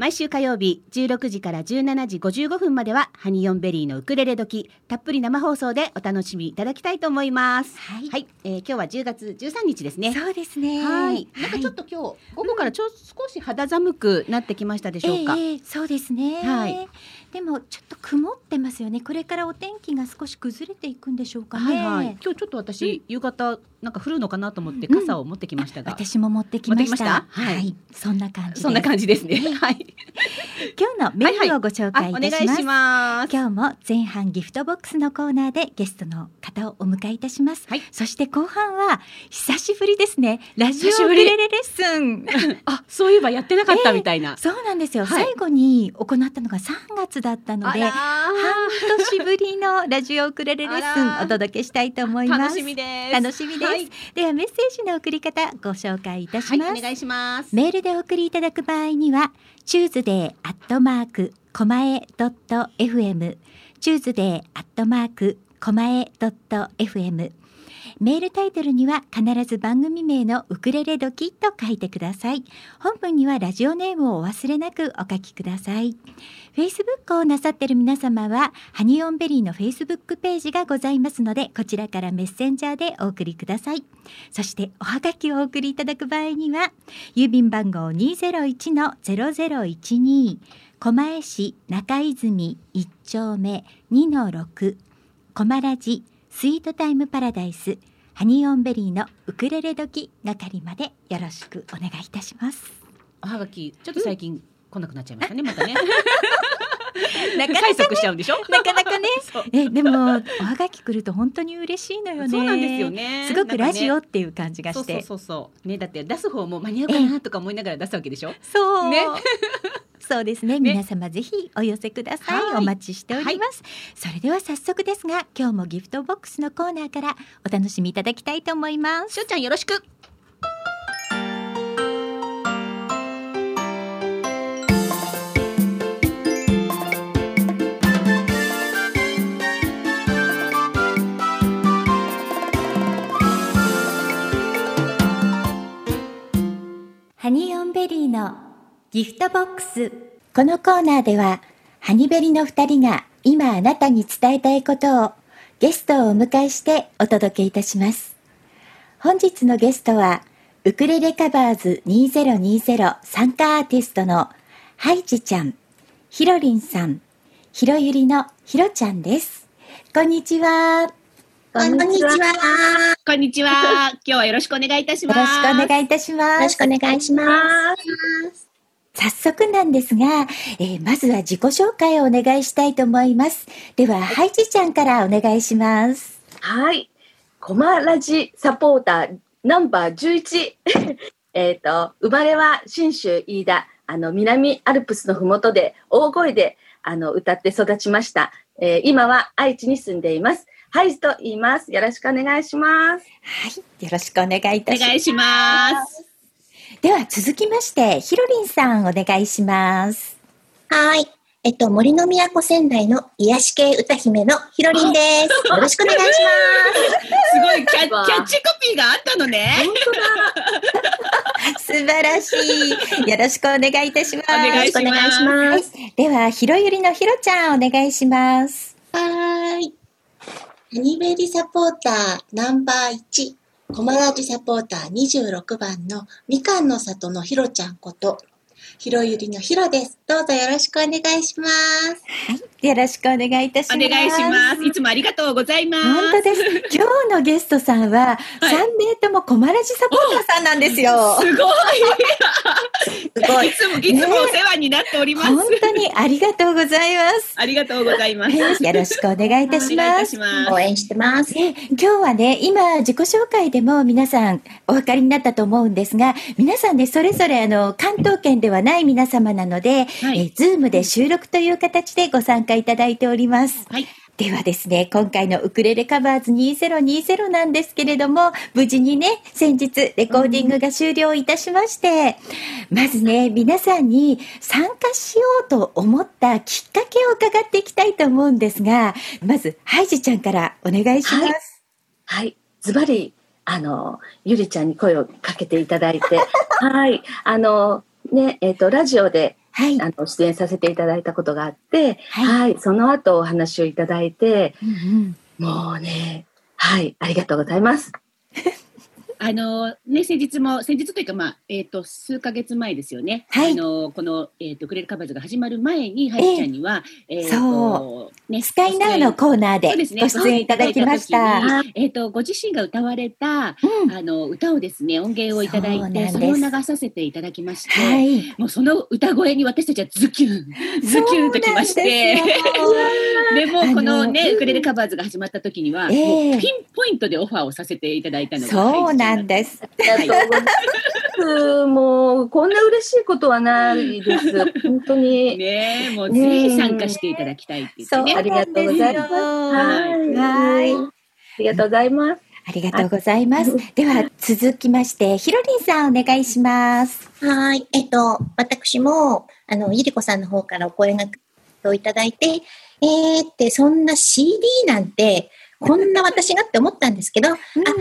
毎週火曜日16時から17時55分まではハニオンベリーのウクレレ時たっぷり生放送でお楽しみいただきたいと思います。はい。えー今日は10月13日ですね。そうですね。はい。なんかちょっと今日午後からちょ、少し肌寒くなってきましたでしょうか、ええそうですね、はいでもちょっと曇ってますよね。これからお天気が少し崩れていくんでしょうかね、はいはい。今日ちょっと私、夕方なんか降るのかなと思ってうん。傘を持ってきましたが、私も持ってきました。した？は、はい。いそんな感じそんな感じですね。はい。今日のメニューをご紹あ介いお願いたします,、今日も前半ギフトボックスのコーナーでゲストの方をお迎えいたします、はい。そして後半は久しぶりですね。ラジオウクレレレッスン。あそういえばやってなかったみたいな、そうなんですよ、はい。最後に行ったのが3月だったので半年ぶりのラジオウクレレレッスンお届けしたいと思います。楽しみです。楽しみです、はい、ではメッセージの送り方ご紹介いたします、はい、お願いします。メールでお送りいただく場合には、 Tuesday アットマーク、コマエドット FM、Tuesday アットマーク、コマエドット FM。メールタイトルには必ず番組名のウクレレドキと書いてください。本文にはラジオネームをお忘れなくお書きください。Facebook をなさっている皆様は、ハニオンベリーの Facebook ページがございますので、こちらからメッセンジャーでお送りください。そして、おはがきをお送りいただく場合には、郵便番号201-0012狛江市中泉1丁目2-6狛ラジスイートタイムパラダイスハニオンベリーのウクレレ時係までよろしくお願いいたします。おはがきちょっと最近来なくなっちゃいましたね、またね なかな催か促しちゃうんでしょ？なかなかね えでもおはがき来ると本当に嬉しいのよね。そうなんですよねすごくラジオっていう感じがそうそうして。そうそうねだって出す方も間に合うかなとか思いながら出すわけでしょ？そう。ね そうですね。ね皆様ぜひお寄せください。はいお待ちしております。それでは早速ですが、今日もギフトボックスのコーナーからお楽しみいただきたいと思います。しょうちゃんよろしくギフトボックス。このコーナーでは、ハニベリの二人が今あなたに伝えたいことをゲストをお迎えしてお届けいたします。本日のゲストは、ウクレレカバーズ2020参加アーティストのハイジちゃん、ヒロリンさん、ヒロユリのヒロちゃんです。こんにちは。よこんにちは。よこんにちは今日はよろしくお願いいたしますろしくお願いいたします。ろしくお願いします。早速なんですが、えーまずは自己紹介をお願いしたいと思います。では、ハイジちゃんからお願いします。はい。コマラジサポーターナンバー11。えっと、生まれは信州飯田、あの、南アルプスのふもとで大声であの歌って育ちました。えー今は愛知に住んでいます。ハイジと言います。よろしくお願いします。はい。よろしくお願いいたします。お願いしますでは、続きまして、ヒロリンさんお願いします。はい。えっと、森の都仙台の癒し系歌姫のひろりんです。よろしくお願いします。すごいキャキャッチコピーがあったのね本当だ。素晴らしい。よろしくお願いいたします。お願いしますよろしくお願いします。では、ヒロユリのヒロちゃんお願いします。はーい。ハニベリサポーターナンバー1、コマラジサポーター26番のみかんの里のひろちゃんこと、ひろゆりのひろです。どうぞよろしくお願いします。はい。よろしくお願いいたします。お願いします。いつもありがとうございます。本当です。今日のゲストさんは、はい3名ともコマラジサポーターさんなんですよ。すごい。すごいいつも、いつもお世話になっております。本当にありがとうございます。ありがとうございます。よろしくお願いいたします。ます。応援してます。で今日はね、今、自己紹介でも皆さんお分かりになったと思うんですが、皆さんね、それぞれあの、関東圏ではない皆様なので、はいえー、ズームで収録という形でご参加いただいております。はい。ではですね、今回のウクレレカバーズ2020なんですけれども、無事にね、先日レコーディングが終了いたしまして、まずね、皆さんに参加しようと思ったきっかけを伺っていきたいと思うんですが、まず、ハイジちゃんからお願いします。はいはい。ズバリ、あの、ゆりちゃんに声をかけていただいて、はい。あの、ね、えっ、と、ラジオで、はい。あの、出演させていただいたことがあって、はいはい。その後お話をいただいて、うんうんもうね、はい。ありがとうございます。あのね、先日も、先日というか、まあ、えっ、と、数ヶ月前ですよね。はい。あの、この、えっ、と、クレルカバーズが始まる前に、ハイジちゃんには、えーとそね、スカイナウのコーナーでそうですね。ご出演いただきました。えっ、と、ご自身が歌われた、うん。あの、歌をですね、音源をいただいて、それを流させていただきまして、はい。もうその歌声に私たちはズキュン、ズキュンときまして、でもうこのね、あのウクレレカバーズが始まった時には、ええ。もうピンポイントでオファーをさせていただいたのがそうなんです。ありがとうございます。もう、こんな嬉しいことはないです。本当に。ねえ、もうぜひ参加していただきたいって言ってそうね。ありがとうございます。はいはい。ありがとうございます。ありがとうございます。では、続きまして、ひろりんさんお願いします。はい。えっと、私も、あの、ゆりこさんの方からお声がけをいただいて、えーって、そんな CD なんて、こんな私がって思ったんですけど、あ、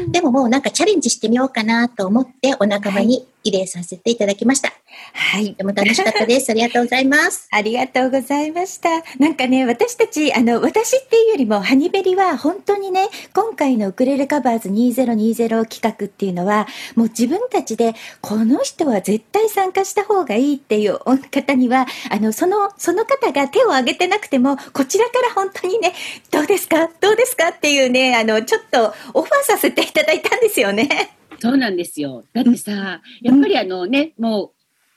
でももうなんかチャレンジしてみようかなと思って、お仲間に入れさせていただきました。はいと。ても楽しかったです。ありがとうございます。ありがとうございました。なんかね、私たち、あの、私っていうよりも、ハニベリは本当にね、今回のウクレレカバーズ2020企画っていうのは、もう自分たちで、この人は絶対参加した方がいいっていう方には、あの、その、その方が手を挙げてなくても、こちらから本当にね、どうですか？どうですか？っていうね、あの、ちょっとオファーさせていただいたんですよね。そうなんですよ。だってさ、やっぱりあのね、もう、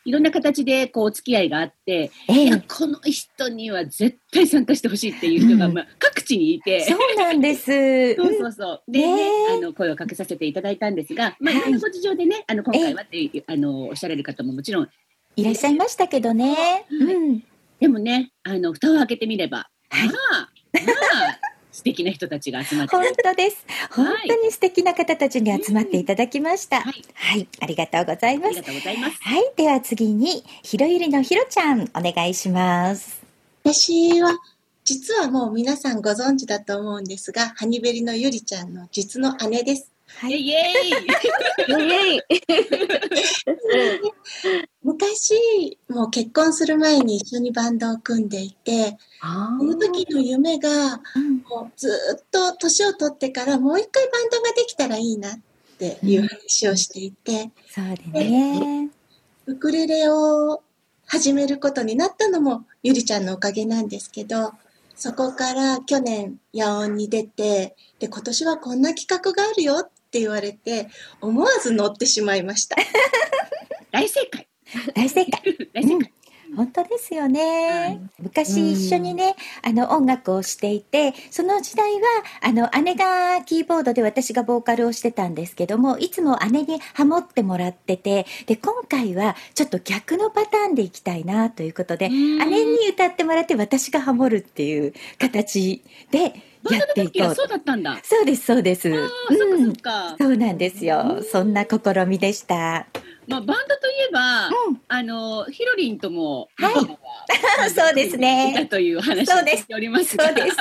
いろんな形でこうお付き合いがあって、えいや、この人には絶対参加してほしいっていう人が、うん。まあ、各地にいて、そうなんです。そうそうそう。で、ねね。え、あの、声をかけさせていただいたんですが、まあ、はい。いろんなご事情でね、あの、今回はっていう、あの、おっしゃられる方ももちろん、いらっしゃいましたけどね。うん。でもね、あの、蓋を開けてみれば、はい。まあ、まあ、素敵な人たちが集まって本当です。本はい当に素敵な方たちに集まっていただきました。うんははいい、ありがとうございますありが。とうございます。はい、では次に、ひろゆりのひろちゃん、お願いします。私は、実はもう皆さんご存知だと思うんですが、ハニベリのゆりちゃんの実の姉です。はい、イェイイ 昔、もう結婚する前に一緒にバンドを組んでいて、あその時の夢が、うん。もうずっと年を取ってからもう一回バンドができたらいいなっていう話をしていて、そうでね。ウクレレを始めることになったのもゆりちゃんのおかげなんですけど、そこから去年野音に出て、で、今年はこんな企画があるよって言われて、思わず乗ってしまいました。大正解大正解。大正解、本当ですよね。はい昔一緒にね、あの音楽をしていて、その時代は、あの姉がキーボードで私がボーカルをしてたんですけども、いつも姉にハモってもらってて、で、今回はちょっと逆のパターンでいきたいなということで、うん姉に歌ってもらって私がハモるっていう形でやっていこうそうだったんだ。そうです、そうです。うん。そうなんですよ。そんな試みでした。まあ、バンドといえば、うんあの、ヒロリンとも、はい そうですねという話をそうです聞いておりますが。そうです。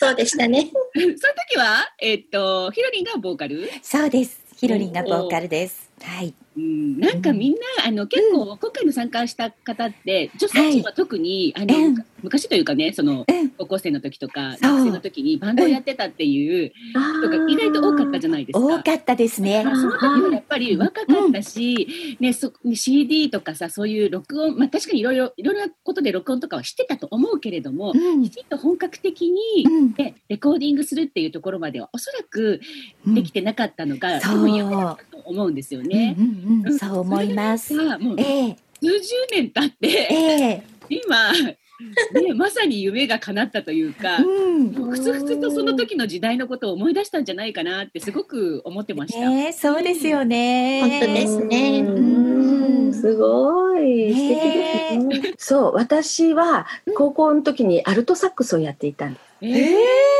そうでしたね。その時は、えっと、ヒロリンがボーカル？そうです。ヒロリンがボーカルです。はい。うん、なんかみんな、あの結構、今回の参加した方って女性陣は特に、あの、うん。昔というかねその、うん。高校生の時とか学生の時にバンドをやってたっていう人が意外と多かったじゃないですか。多かったですね。その時はやっぱり若かったし、ね、そ CD とかさそういう録音、まあ、確かにいろいろいろんなことで録音とかはしてたと思うけれども、うん。きちんと本格的に、うん。ね、レコーディングするっていうところまではおそらくできてなかったのが、そう。多分やってたと思うんですよね。うんうんうん、そう思います。もうええ数十年経って、ええ今、ね、まさに夢が叶ったというか、うん。ふつふつとその時の時代のことを思い出したんじゃないかなってすごく思ってました。ねえそうですよね。本当ですねうんすごい素敵ですね。そう、私は高校の時にアルトサックスをやっていたんです。えええ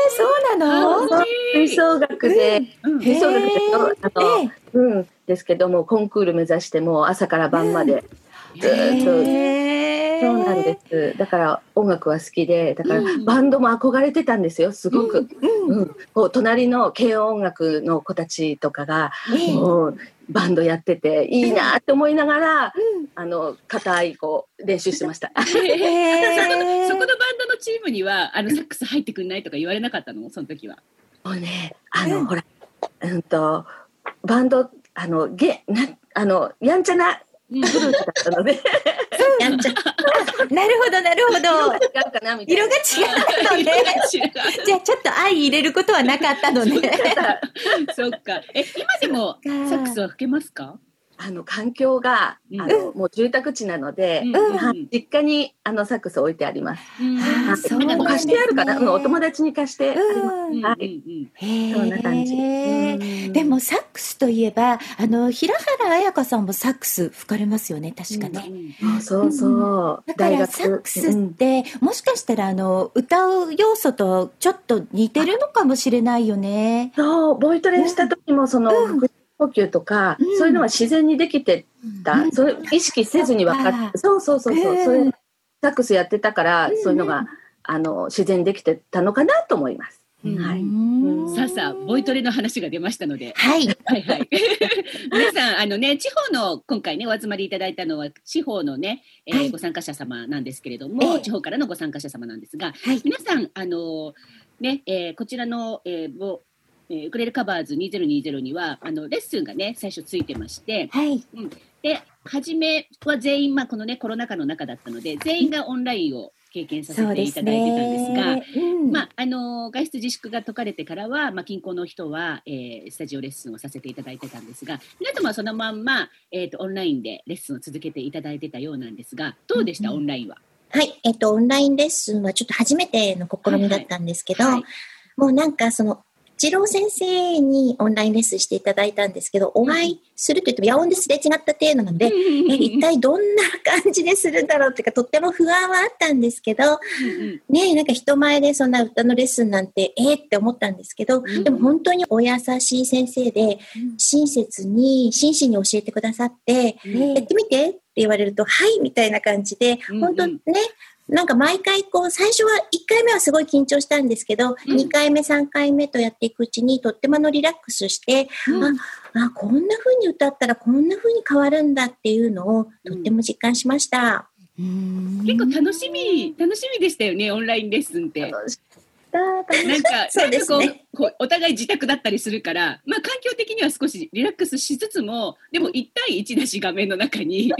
そうなの？あ吹奏楽で、うん。吹奏楽であの、ええうん、ですけども、コンクール目指してもう朝から晩までずーっと、ええそうなんです。だから音楽は好きで、だからうん。バンドも憧れてたんですよ、すごく。うん。うん、こう隣の軽音楽の子たちとかが、ええ。もうバンドやってていいなって思いながら、うん。あの硬いこう練習してました。そこのえそこのバンドのチームにはあのサックス入ってくんないとか言われなかったの？その時は。もうね、あの、うん。ほら、うんとバンドあのゲなあのやんちゃなうんグループだったのでやんちゃ。なるほどなるほど。違うかなみたいな。色が違ったのね。じゃあちょっと相入れることはなかったのね。そっか。え今でもサックスは吹けますか？あの環境が、うん。あのもう住宅地なので、うん。はい実家にあのサックス置いてあります。うん。貸してあるかな、うん。お友達に貸してあります。うん。はい。そんな感じ。うん。でもサックスといえばあの平原綾香さんもサックス吹かれますよね確かね。うん。そうそう。だからサックスって、もしかしたらあの歌う要素とちょっと似てるのかもしれないよね。そう、ボイトレした時もその呼吸とか、うんそういうのは自然にできてた。うんそれ意識せずに分かあって、そうそうそうそう。うんそれサックスやってたから、うんそういうのがあの自然にできてたのかなと思います。うんはいうんさあさあボイトレの話が出ましたので。はい。はいはい。皆さん、あのね、地方の、今回ね、お集まりいただいたのは、地方のね、えーはいご参加者様なんですけれどえも、え地方からのご参加者様なんですが、はい。皆さん、あのね、えーこちらの、えーぼえーウクレレカバーズ2020には、あの、レッスンがね、最初ついてまして、はい。で、初めは全員、まあ、このね、コロナ禍の中だったので、全員がオンラインを経験させていただいてたんですが、ね。うんまあ、あの外出自粛が解かれてからは、まあ、近郊の人は、えースタジオレッスンをさせていただいてたんですが皆様はそのまんま、えー、とオンラインでレッスンを続けていただいてたようなんですがどうでした、うんオンラインは？はい。えっと、オンラインレッスンはちょっと初めての試みだったんですけど、はいもうなんかその、一郎先生にオンラインレッスンしていただいたんですけど、お会いすると言っても、野音ですれ違った程度なので、え、一体どんな感じでするんだろうっていうか、とっても不安はあったんですけど、ねえ、なんか人前でそんな歌のレッスンなんて、えーって思ったんですけど、うんでも本当にお優しい先生で、親切に、真摯に教えてくださって、うん。やってみてって言われると、はいみたいな感じで、うん。本当ね、なんか毎回こう、最初は1回目はすごい緊張したんですけど、うん2回目、3回目とやっていくうちに、とってもあのリラックスして、うんあ、あ、こんな風に歌ったらこんな風に変わるんだっていうのを、とっても実感しました。うん結構楽しみ楽しみでしたよねオンラインレッスンって。たなんか、そうですね。こうお互い自宅だったりするから、まあ、環境的には少しリラックスしつつも、でも1対1だし、画面の中に、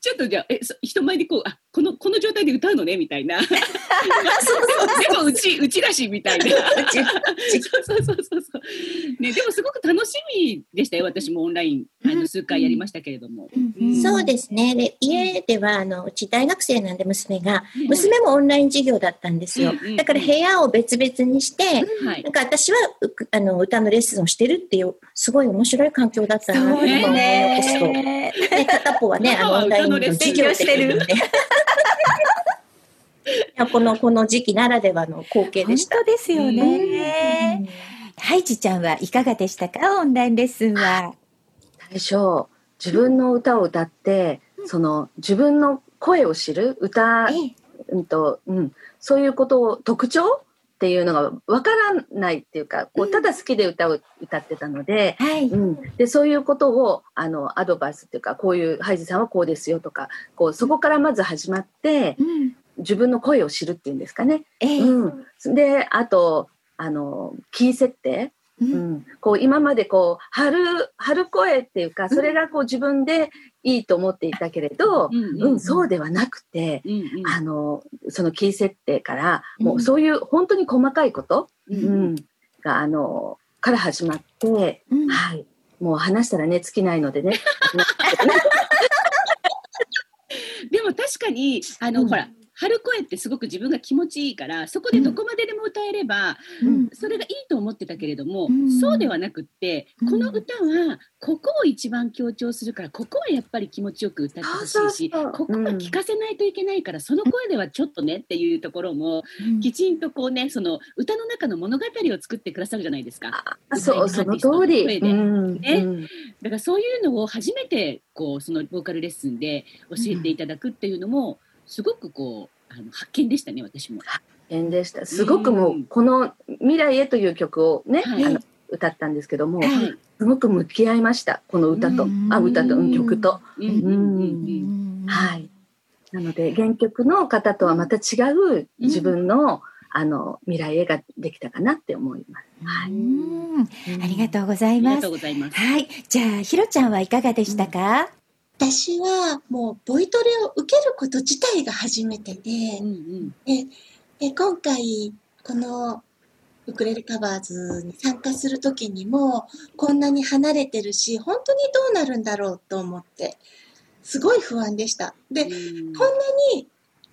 ちょっとじゃあ、え、そ人前でこう、あ、この、この状態で歌うのね、みたいな。でも、うち、うちだし、みたいな。そうそうそうそうそう。ね、でもすごく楽しみでしたよ、私もオンライン、あの、数回やりましたけれども。うん。そうですね。で、家では、あの、うち大学生なんで娘が、娘もオンライン授業だったんですよ。だから部屋を別々にして、はいなん。か私はうあの歌のレッスンをしてるっていう、すごい面白い環境だったなと今思い起こすと。片方はね、あの、オンラインの授業をしてるんで。いやこの、この時期ならではの光景本でした。当ですよね。ハイジちゃんはいかがでしたか？オンラインレッスンは。最初自分の歌を歌って、その自分の声を知る？歌、ええうんとうん、そういうことを特徴？っっていうのがわからないっていうか、こうんうただ好きで歌を歌ってたので、はい。うん、でそういうことをあのアドバイスっていうかこういうハイジさんはこうですよとかこうそこからまず始まってうん。自分の声を知るっていうんですかね。ええうん、であとあのキー設定、ううん。ん、こう今までこう張る声っていうかそれがこう自分でいいと思っていたけれど、うんうんそうではなくて。うんうん。あのそのキー設定からもううん。そういう本当に細かいこと、ううん。んがあのから始まって、うん。はい、もう話したらね尽きないのでね。でも確かにあの、うん。ほら春声ってすごく自分が気持ちいいからそこでどこまででも歌えれば、うん。それがいいと思ってたけれども、うん。そうではなくって、うん。この歌はここを一番強調するからここはやっぱり気持ちよく歌ってほしいしここは聞かせないといけないから、その声ではちょっとねっていうところも、うん。きちんとこうねその歌の中の物語を作ってくださるじゃないですか。あそうその通り。声で。うんね。うん。だからそういうのを初めてこうそのボーカルレッスンで教えていただくっていうのもすごくこうあの発見でしたね私も。変でした。すごくもうこの未来へという曲をね、はいあの歌ったんですけども、はいすごく向き合いました。この歌とうんあ歌とうん曲と。はい。なので原曲の方とはまた違う自分の、あの未来絵ができたかなって思います。はい。うんありがとうございありがとます。うございます。はい。じゃあ、ひろちゃんはいかがでしたか、私はもうボイトレを受けること自体が初めてで、うんうんでで今回このウクレレカバーズに参加する時にもこんなに離れてるし本当にどうなるんだろうと思ってすごい不安でした。で、うんこんなに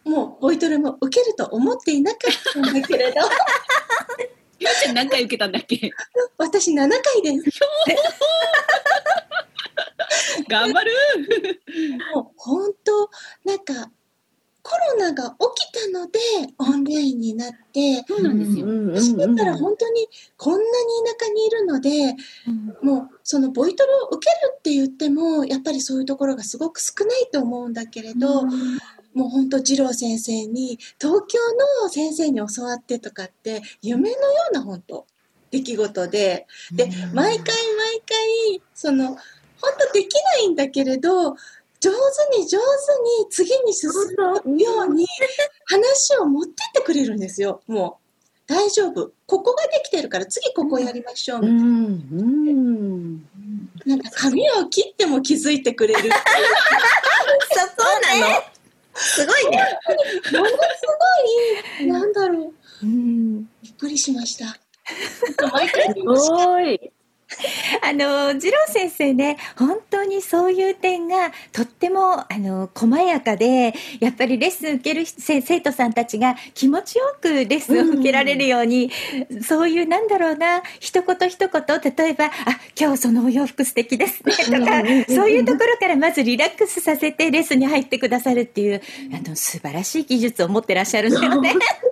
もうボイトレも受けると思っていなかったんだけれど 何回受けたんだっけ？私7回です。頑張る。もう本当なんかコロナが起きたのでオンラインになってそうなんですよ。うん私だったら本当にこんなに田舎にいるのでもうそのボイトレを受けるって言ってもやっぱりそういうところがすごく少ないと思うんだけれど、もう本当二郎先生に東京の先生に教わってとかって夢のような本当出来事で。で毎回毎回その本当できないんだけれど上手に上手に次に進むように話を持ってってくれるんですよ。もう。大丈夫。ここができてるから次ここやりましょう、うんうん。なんか髪を切っても気づいてくれる。そこなの？すごいね。ものすごいなんだろう。うん。びっくりしました。毎回すごい。あの次郎先生ね本当にそういう点がとってもあの細やかでやっぱりレッスン受ける生生徒さんたちが気持ちよくレッスンを受けられるように、そういうなんだろうな一言一言例えば「あ今日そのお洋服素敵ですね」とかそういうところからまずリラックスさせてレッスンに入ってくださるっていうあの素晴らしい技術を持ってらっしゃるんだよね。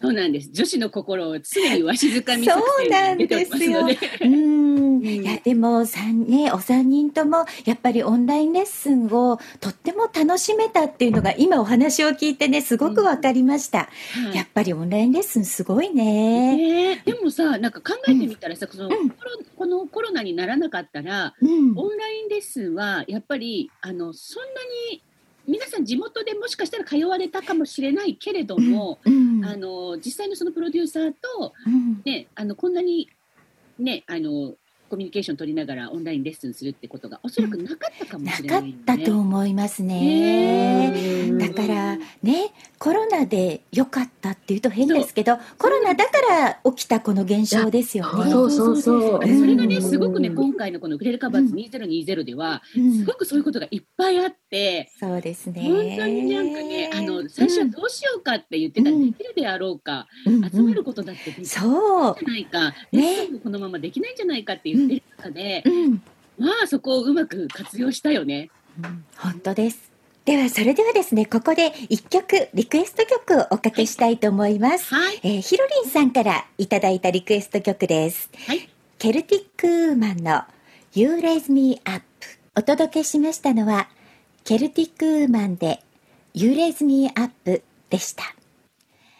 そうなんです。女子の心を常にわしづかみ作そうなん戦に出てますので。うん、いやでも三ねお三人ともやっぱりオンラインレッスンをとっても楽しめたっていうのが今お話を聞いてねすごくわかりました、はい。やっぱりオンラインレッスンすごいね、ね。えでもさなんか考えてみたらさ、そのうん。このコロナにならなかったらうん。オンラインレッスンはやっぱりあのそんなに皆さん地元でもしかしたら通われたかもしれないけれども、うんあの実際のそのプロデューサーと、うんね、あのこんなに、ね、あのコミュニケーション取りながらオンラインレッスンするってことがおそらくなかったかもなしれないよね、かったと思いますね。うんだからねコロナで良かったっていうと変ですけどコロナだから起きたこの現象ですよね。そうそうそうそれがね、うんすごくね、今回のこのウクレレカバーズ2020では、うん。すごくそういうことがいっぱいあって、そうですね。本当になんかね、あの、最初はどうしようかって言ってたら、うんできるであろうか、うん集めることだってできないんじそう。ゃないか、ねこのままできないんじゃないかって言ってる中で、うんまあそこをうまく活用したよね。本当です。では、それではですね、ここで一曲、リクエスト曲をおかけしたいと思います。はい。えーひろりんさんからいただいたリクエスト曲です。はい。ケルティックウーマンの You Raise Me Up。お届けしましたのは、ケルティックウーマンで You Raise Me Up でした。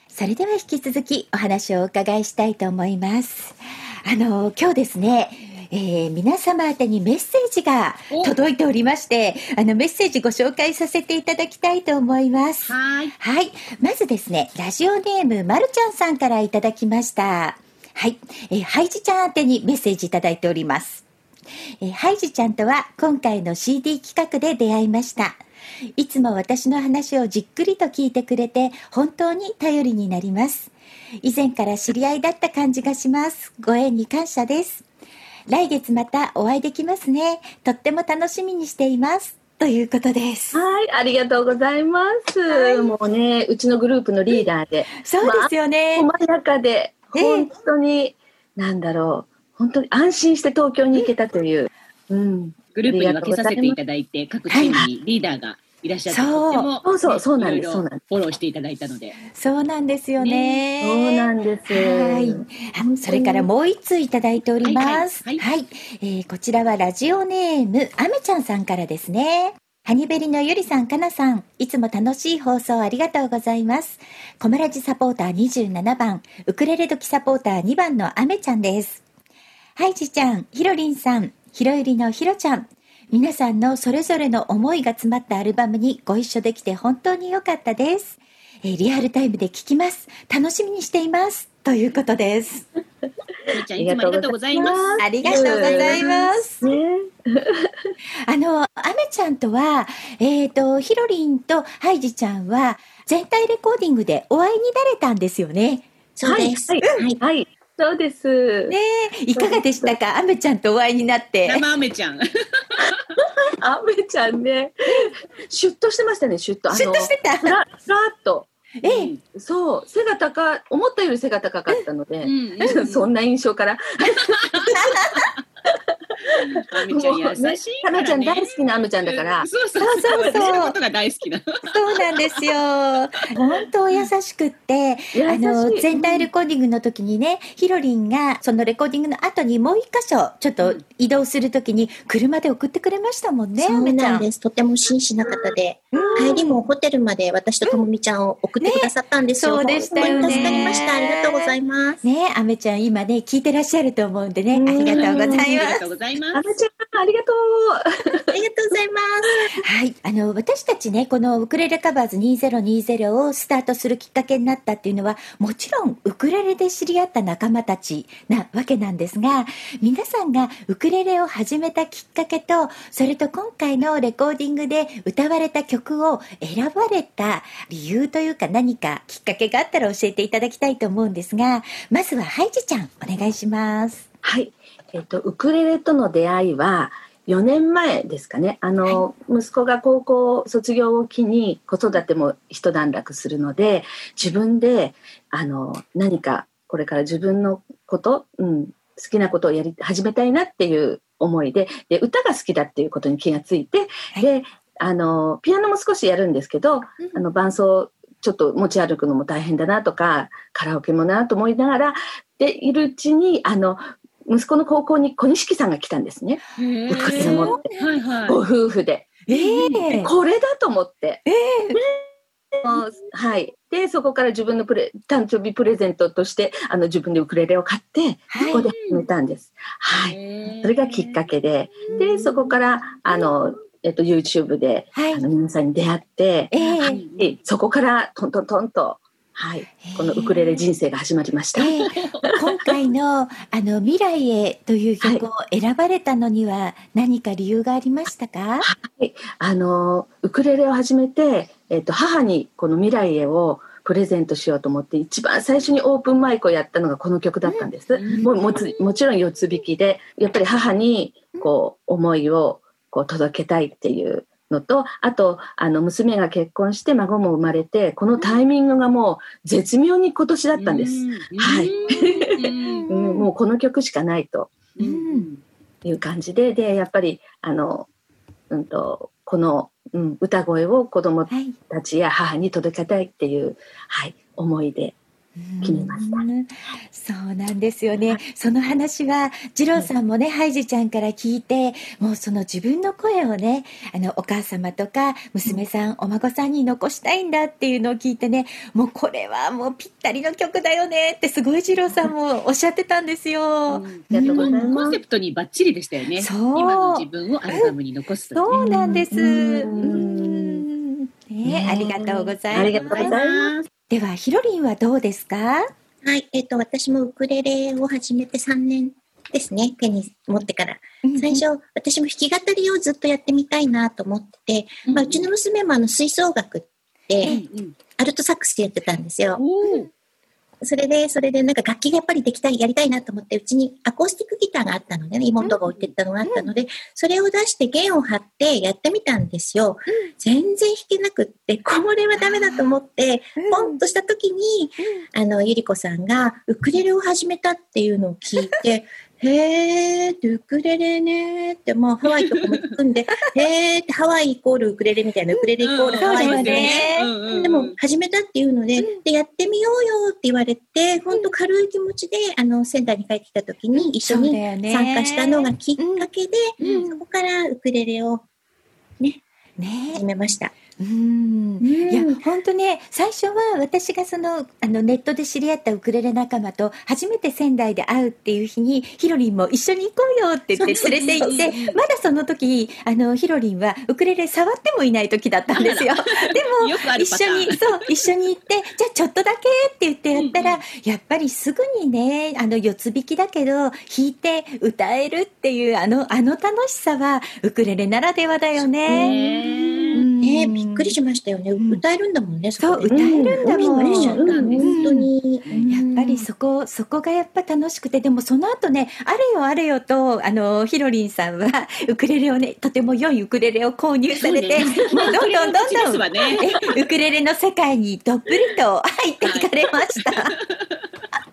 それでは引き続きお話をお伺いしたいと思います。あの、今日ですね、えー皆様宛てにメッセージがお届いておりまして、あの、メッセージご紹介させていただきたいと思います。はい。はい。まずですね、ラジオネーム、まるちゃんさんからいただきました。はい。えーハイジちゃん宛てにメッセージいただいております。えーハイジちゃんとは今回の CD 企画で出会いました。いつも私の話をじっくりと聞いてくれて本当に頼りになります。以前から知り合いだった感じがします。ご縁に感謝です。来月またお会いできますね。とっても楽しみにしています。ということです。はい、ありがとうございます。はいもうね、うちのグループのリーダーで、そうですよね。細やかで、ええ本当に、なんだろう、本当に安心して東京に行けたという。うん。グループに分けさせていただいて、各チームにリーダーがいらっしゃって、そうそうそうねそうなんですいろいろそうなんでフォローしていただいたので。そうなんですよね。そうなんです。はい。あそれからもう一通いただいております。はいはいえーこちらはラジオネーム、あめちゃんさんからですね。ハニベリのゆりさん、かなさん、いつも楽しい放送ありがとうございます。コマラジサポーター27番、ウクレレ時サポーター2番のあめちゃんです。ハイジちゃん、ひろりんさん、ひろゆりのひろちゃん、皆さんのそれぞれの思いが詰まったアルバムにご一緒できて本当に良かったです。えーリアルタイムで聞きます。楽しみにしています。ということです。ちゃん、いつもありがとうございます。ありがとうございます。ね。あの、アメちゃんとは、えっ、と、ヒロリンとハイジちゃんは、全体レコーディングでお会いになれたんですよね。そうです。はい、ははいい、はい、そうです。ねえいかがでしたか？アメちゃんとお会いになって。生アメちゃん。あめちゃんね、シュッとしてましたね、シュッと。あのシュッとしてた？ふらっと。ええそう、背が高い、思ったより背が高かったので、うんうん そんな印象から。アメちゃん優しいから、ね。かなちゃん大好きなあめちゃんだからうん。そうそうそうそうそう私のことが大好きな。そうなんですよ。本当優しくって、あの、全体レコーディングの時にね、ヒロリンが、そのレコーディングの後にもう一箇所、ちょっと移動する時に、車で送ってくれましたもんね、そうアメちゃん。なんです。とても真摯な方で、帰りもホテルまで私とともみちゃんを送ってくださったんですよ。ねそうでしたよ助かりました。ありがとうございます。ねアメちゃん今ね、聞いてらっしゃると思うんでね、ありがとうございありますがと。うございます。あめちゃん、ありがとう。ありがとうございます。はい。あの、私たちね、このウクレレカバーズ2020をスタートするきっかけになったっていうのは、もちろんウクレレで知り合った仲間たちなわけなんですが、皆さんがウクレレを始めたきっかけと、それと今回のレコーディングで歌われた曲を選ばれた理由というか何かきっかけがあったら教えていただきたいと思うんですが、まずはハイジちゃん、お願いします。はい。えっと、ウクレレとの出会いは、4年前ですかね。あの、息子が高校卒業を機に子育ても一段落するので、自分で、あの、何かこれから自分のこと、うん、好きなことをやり、始めたいなっていう思いで、で、歌が好きだっていうことに気がついて、はい。で、あの、ピアノも少しやるんですけど、あの、伴奏、ちょっと持ち歩くのも大変だなとか、カラオケもなと思いながら、でいるうちに、あの、息子の高校に小錦さんが来たんですね。へーウクレレ持ってはいはい。ご夫婦で。ええこれだと思って。えもうはい。で、そこから自分のプレ誕生日プレゼントとして、あの、自分でウクレレを買って、はいそこで始めたんです。はい。それがきっかけで、で、そこから、あの、えっと、YouTube で、はいあの、皆さんに出会って、ええでそこからトントントンと、はい、このウクレレ人生が始まりました。ええ今回の「あの未来へ」という曲を選ばれたのには何か理由がありましたか、あのウクレレを始めて、えっと母にこの「未来へ」をプレゼントしようと思って一番最初にオープンマイクをやったのがこの曲だったんです。うん。もうもつもちろん四つ弾きでやっぱり母にこう思いをこう届けたいっていうのとあとあの娘が結婚して孫も生まれてこのタイミングがもう絶妙に今年だったんです。うん。はい。もうこの曲しかないと。うん。いう感じででやっぱりあの、うん、とこの、うん、歌声を子供はい。たちや母に届けたいっていう、はい、思いで決めました。うん。そうなんですよね。その話は、二郎さんもね、ハイジちゃんから聞いて、もうその自分の声をね、あの、お母様とか、娘さん、お孫さんに残したいんだっていうのを聞いてね、もうこれはもうぴったりの曲だよねってすごい二郎さんもおっしゃってたんですよ。うん。うございコンセ。プトにバッチリでしたよね。そう。今の自分をアルバムに残すとね、そうなんです。うん。ねありがとうございます。では、ひろりんはどうですか？はい。えっ、と、私もウクレレを始めて3年ですね。手に持ってから。最初、私も弾き語りをずっとやってみたいなと思ってて、まあ、うちの娘もあの吹奏楽うで、んうんアルトサックスやってたんですよ。それで、それでなんか楽器がやっぱりできたい、やりたいなと思って、うちにアコースティックギターがあったのでね、妹が置いてったのがあったので、それを出して弦を張ってやってみたんですよ。全然弾けなくって、これはダメだと思って、ポンとした時に、あの、ゆりこさんがウクレレを始めたっていうのを聞いて、へーって、ウクレレねーって、まあ、ハワイとかも行くんで、へーって、ハワイイコールウクレレみたいな、ウクレレイコールハワイみたいなね。でも、始めたっていうので、で、やってみようよって言われて、本当軽い気持ちで、あの、仙台に帰ってきた時に一緒に参加したのがきっかけで、うん。そこからウクレレをね。始めました。うん。うん。いや本当ね最初は私がそのあのネットで知り合ったウクレレ仲間と初めて仙台で会うっていう日にひろりんも一緒に行こうよって言って連れて行ってまだその時あのひろりんはウクレレ触ってもいない時だったんですよ。でも一緒にそう一緒に行ってじゃあちょっとだけって言ってやったら、うんやっぱりすぐにねあの四つ弾きだけど弾いて歌えるっていうあのあの楽しさはウクレレならではだよね。ねびっくりしましたよね。ん歌えるんだもんね、そう歌えるんだもん本当に。やっぱりそこ、そこがやっぱ楽しくて、でもその後ね、あれよあれよと、あの、ひろりんさんは、ウクレレをね、とても良いウクレレを購入されて、ねもうどんどんどんどん、わね。えウクレレの世界にどっぷりと入っていかれました。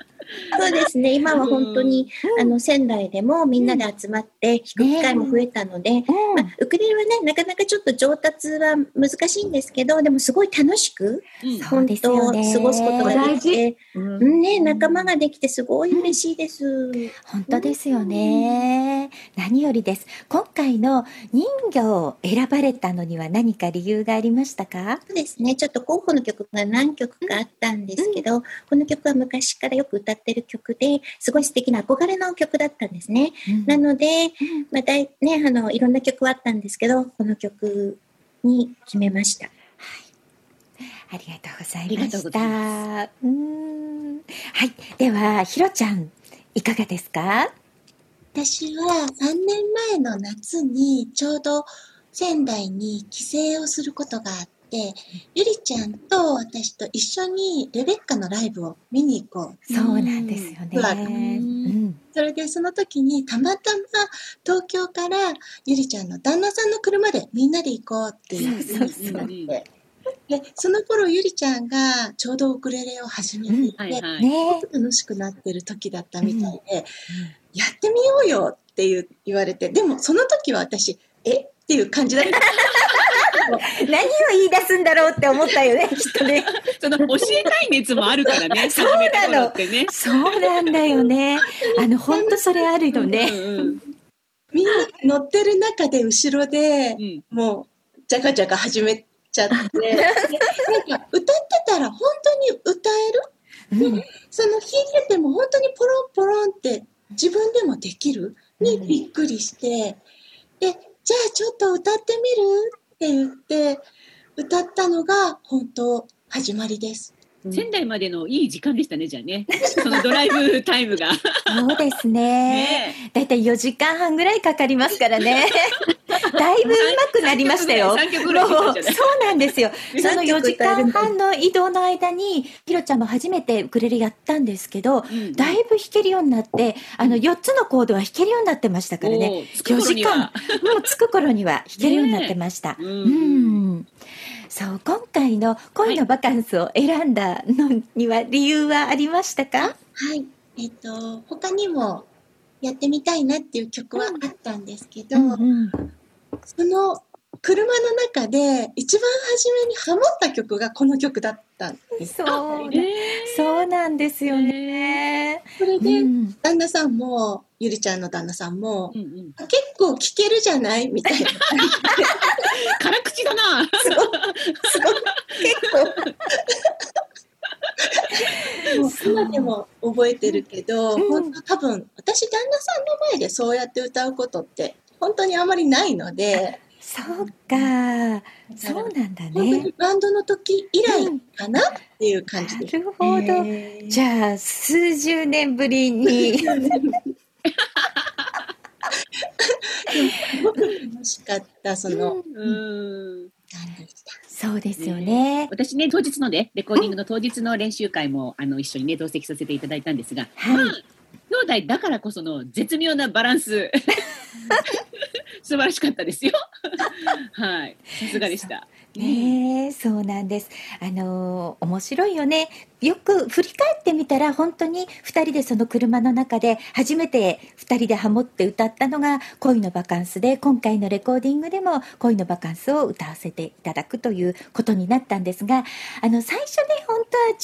そうですね。今は本当に、あの、仙台でもみんなで集まって弾く機会も増えたので、まあ、ウクレレはね、なかなかちょっと上達は難しいんですけど、でもすごい楽しく、本当過ごすことができて、うん。うん。ね、仲間ができてすごい嬉しいです。本当ですよね。何よりです。今回の人魚を選ばれたのには何か理由がありましたか？そうですね。ちょっと候補の曲が何曲かあったんですけど、この曲は昔からよく歌ってる曲で、すごい素敵な憧れの曲だったんですね。なので、まあ、だいね、あの、いろんな曲はあったんですけど、この曲に決めました。ありがとうございありがとうごました。ざいうんはい。では、ひろちゃん、いかがですか？私は3年前の夏にちょうど仙台に帰省をすることがあって、ゆりちゃんと私と一緒にレベッカのライブを見に行こう。そうなんですよね。うんうんそれでその時にたまたま東京からゆりちゃんの旦那さんの車でみんなで行こうっていうそうそうそう。で、その頃ゆりちゃんがちょうどウクレレを始めていて、はいはい。ね楽しくなってる時だったみたいで、やってみようよっていう言われて、でもその時は私、え？っていう感じだった。何を言い出すんだろうって思ったよね、きっとね。その教えたい熱もあるからね。そうなのね。そうなんだよね。あの、本当それあるよね。うんうんみんな乗ってる中で後ろでう、ん。もう、じゃかじゃか始めちゃって、でなんか歌ってたら本当に歌える？うんその弾いてても本当にポロンポロンって自分でもできる？にびっくりして、で、じゃあちょっと歌ってみる？って言って、歌ったのが本当始まりです。仙台までのいい時間でしたね、じゃあね。そのドライブタイムが。そうですね。ねだいたい4時間半ぐらいかかりますからね。だいぶ上手くなりましたよ。そうなんですよ。その三4時間半の移動の間に、ひろちゃんも初めてウクレレやったんですけど、うんだいぶ弾けるようになって、あの4つのコードは弾けるようになってましたからね。おー着く4時間、もう着く頃には弾けるようになってました。ううんん。そう、今回の恋のバカンスを選んだのには理由はありましたか、はい。えっ、と、他にもやってみたいなっていう曲はあったんですけど、うんその車の中で一番初めにハモった曲がこの曲だっったんです。そうえ、そうなんですよね。それで、うん旦那さんも、ゆりちゃんの旦那さんも、うんうん、結構聞けるじゃない？みたいな。辛口だな。すごい、すごい、結構。今でも覚えてるけど、うん本当多分、私旦那さんの前でそうやって歌うことって、本当にあまりないので、そうか。そうなんだ本当ねに。バンドの時以来かなっていう感じなです。るほど。えーじゃあ、数十年ぶりに。すごく楽しかった、その、うん。そうですよね。私ね、当日のね、レコーディングの当日の練習会も、あの、一緒にね、同席させていただいたんですが、はい。兄弟だからこその絶妙なバランス。素晴らしかったですよ。はい。さすがでした。ねえ、そうなんです。あのー面白いよね。よく振り返ってみたら本当に2人でその車の中で初めて2人でハモって歌ったのが恋のバカンスで今回のレコーディングでも恋のバカンスを歌わせていただくということになったんですがあの最初ね本